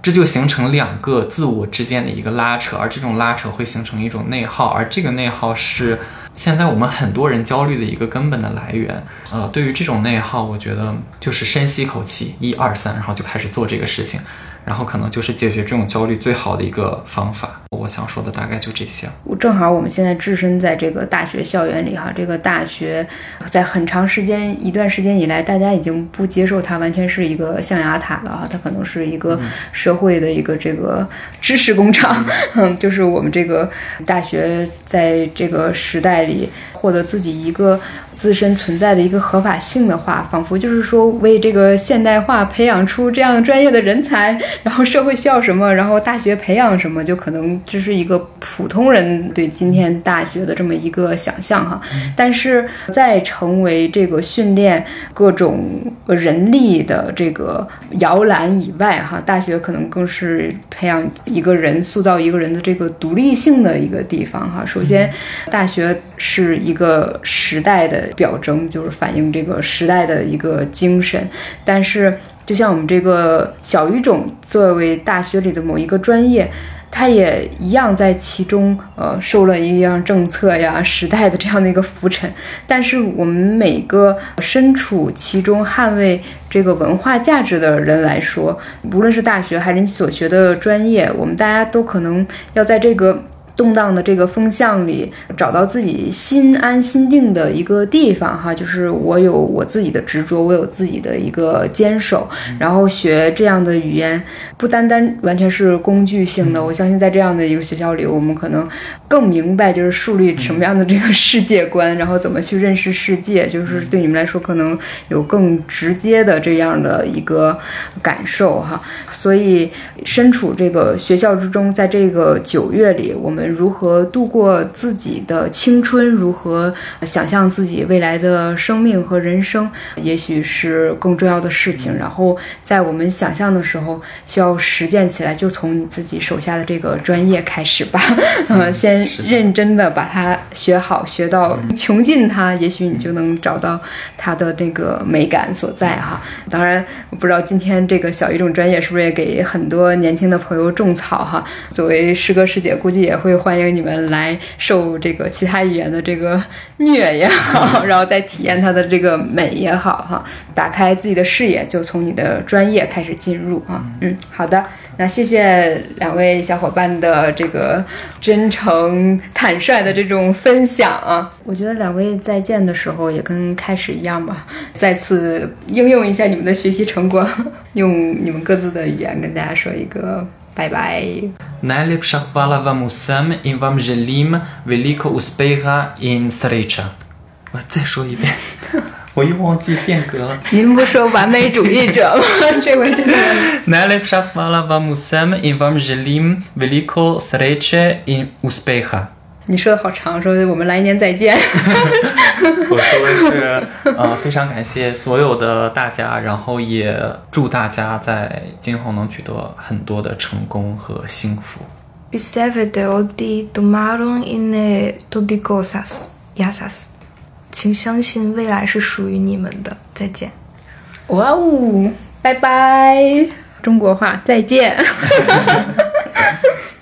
这就形成两个自我之间的一个拉扯，而这种拉扯会形成一种内耗，而这个内耗是现在我们很多人焦虑的一个根本的来源。呃，对于这种内耗，我觉得就是深吸一口气，一二三，然后就开始做这个事情。然后可能就是解决这种焦虑最好的一个方法。我想说的大概就这些。我正好我们现在置身在这个大学校园里哈，这个大学在很长时间一段时间以来，大家已经不接受它完全是一个象牙塔了哈，它可能是一个社会的一个这个知识工厂，嗯，<laughs> 就是我们这个大学在这个时代里获得自己一个。自身存在的一个合法性的话，仿佛就是说为这个现代化培养出这样专业的人才，然后社会需要什么，然后大学培养什么，就可能这是一个普通人对今天大学的这么一个想象哈。但是在成为这个训练各种人力的这个摇篮以外哈，大学可能更是培养一个人、塑造一个人的这个独立性的一个地方哈。首先，大学是一个时代的。表征就是反映这个时代的一个精神，但是就像我们这个小语种作为大学里的某一个专业，它也一样在其中呃受了一样政策呀、时代的这样的一个浮沉。但是我们每个身处其中捍卫这个文化价值的人来说，无论是大学还是你所学的专业，我们大家都可能要在这个。动荡的这个风向里，找到自己心安心定的一个地方哈，就是我有我自己的执着，我有自己的一个坚守，然后学这样的语言，不单单完全是工具性的。我相信在这样的一个学校里，我们可能更明白就是树立什么样的这个世界观，然后怎么去认识世界，就是对你们来说可能有更直接的这样的一个感受哈。所以身处这个学校之中，在这个九月里，我们。如何度过自己的青春？如何想象自己未来的生命和人生？也许是更重要的事情。然后在我们想象的时候，需要实践起来，就从你自己手下的这个专业开始吧。<laughs> 嗯，先认真的把它学好，学到穷尽它，也许你就能找到它的那个美感所在哈。当然，我不知道今天这个小语种专业是不是也给很多年轻的朋友种草哈。作为师哥师姐，估计也会。欢迎你们来受这个其他语言的这个虐也好，<laughs> 然后再体验它的这个美也好，哈，打开自己的视野，就从你的专业开始进入啊。嗯，好的，那谢谢两位小伙伴的这个真诚坦率的这种分享啊。我觉得两位再见的时候也跟开始一样吧，再次应用一下你们的学习成果，<laughs> 用你们各自的语言跟大家说一个。拜拜。Najlepša hvala vam vsem in vam želim veliko uspeha in sreča。我再说一遍，我又忘记变革了。您不说完美主义者吗？这回真的。Najlepša <laughs> <laughs> hvala vam vsem in vam želim veliko sreče in uspeha。 你说的好长，说我们来年再见。<laughs> 我说的是，呃，非常感谢所有的大家，然后也祝大家在今后能取得很多的成功和幸福。请相信未来是属于你们的。再见。哇哦，拜拜，中国话，再见。<laughs>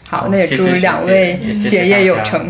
好，那也祝两位学业有成。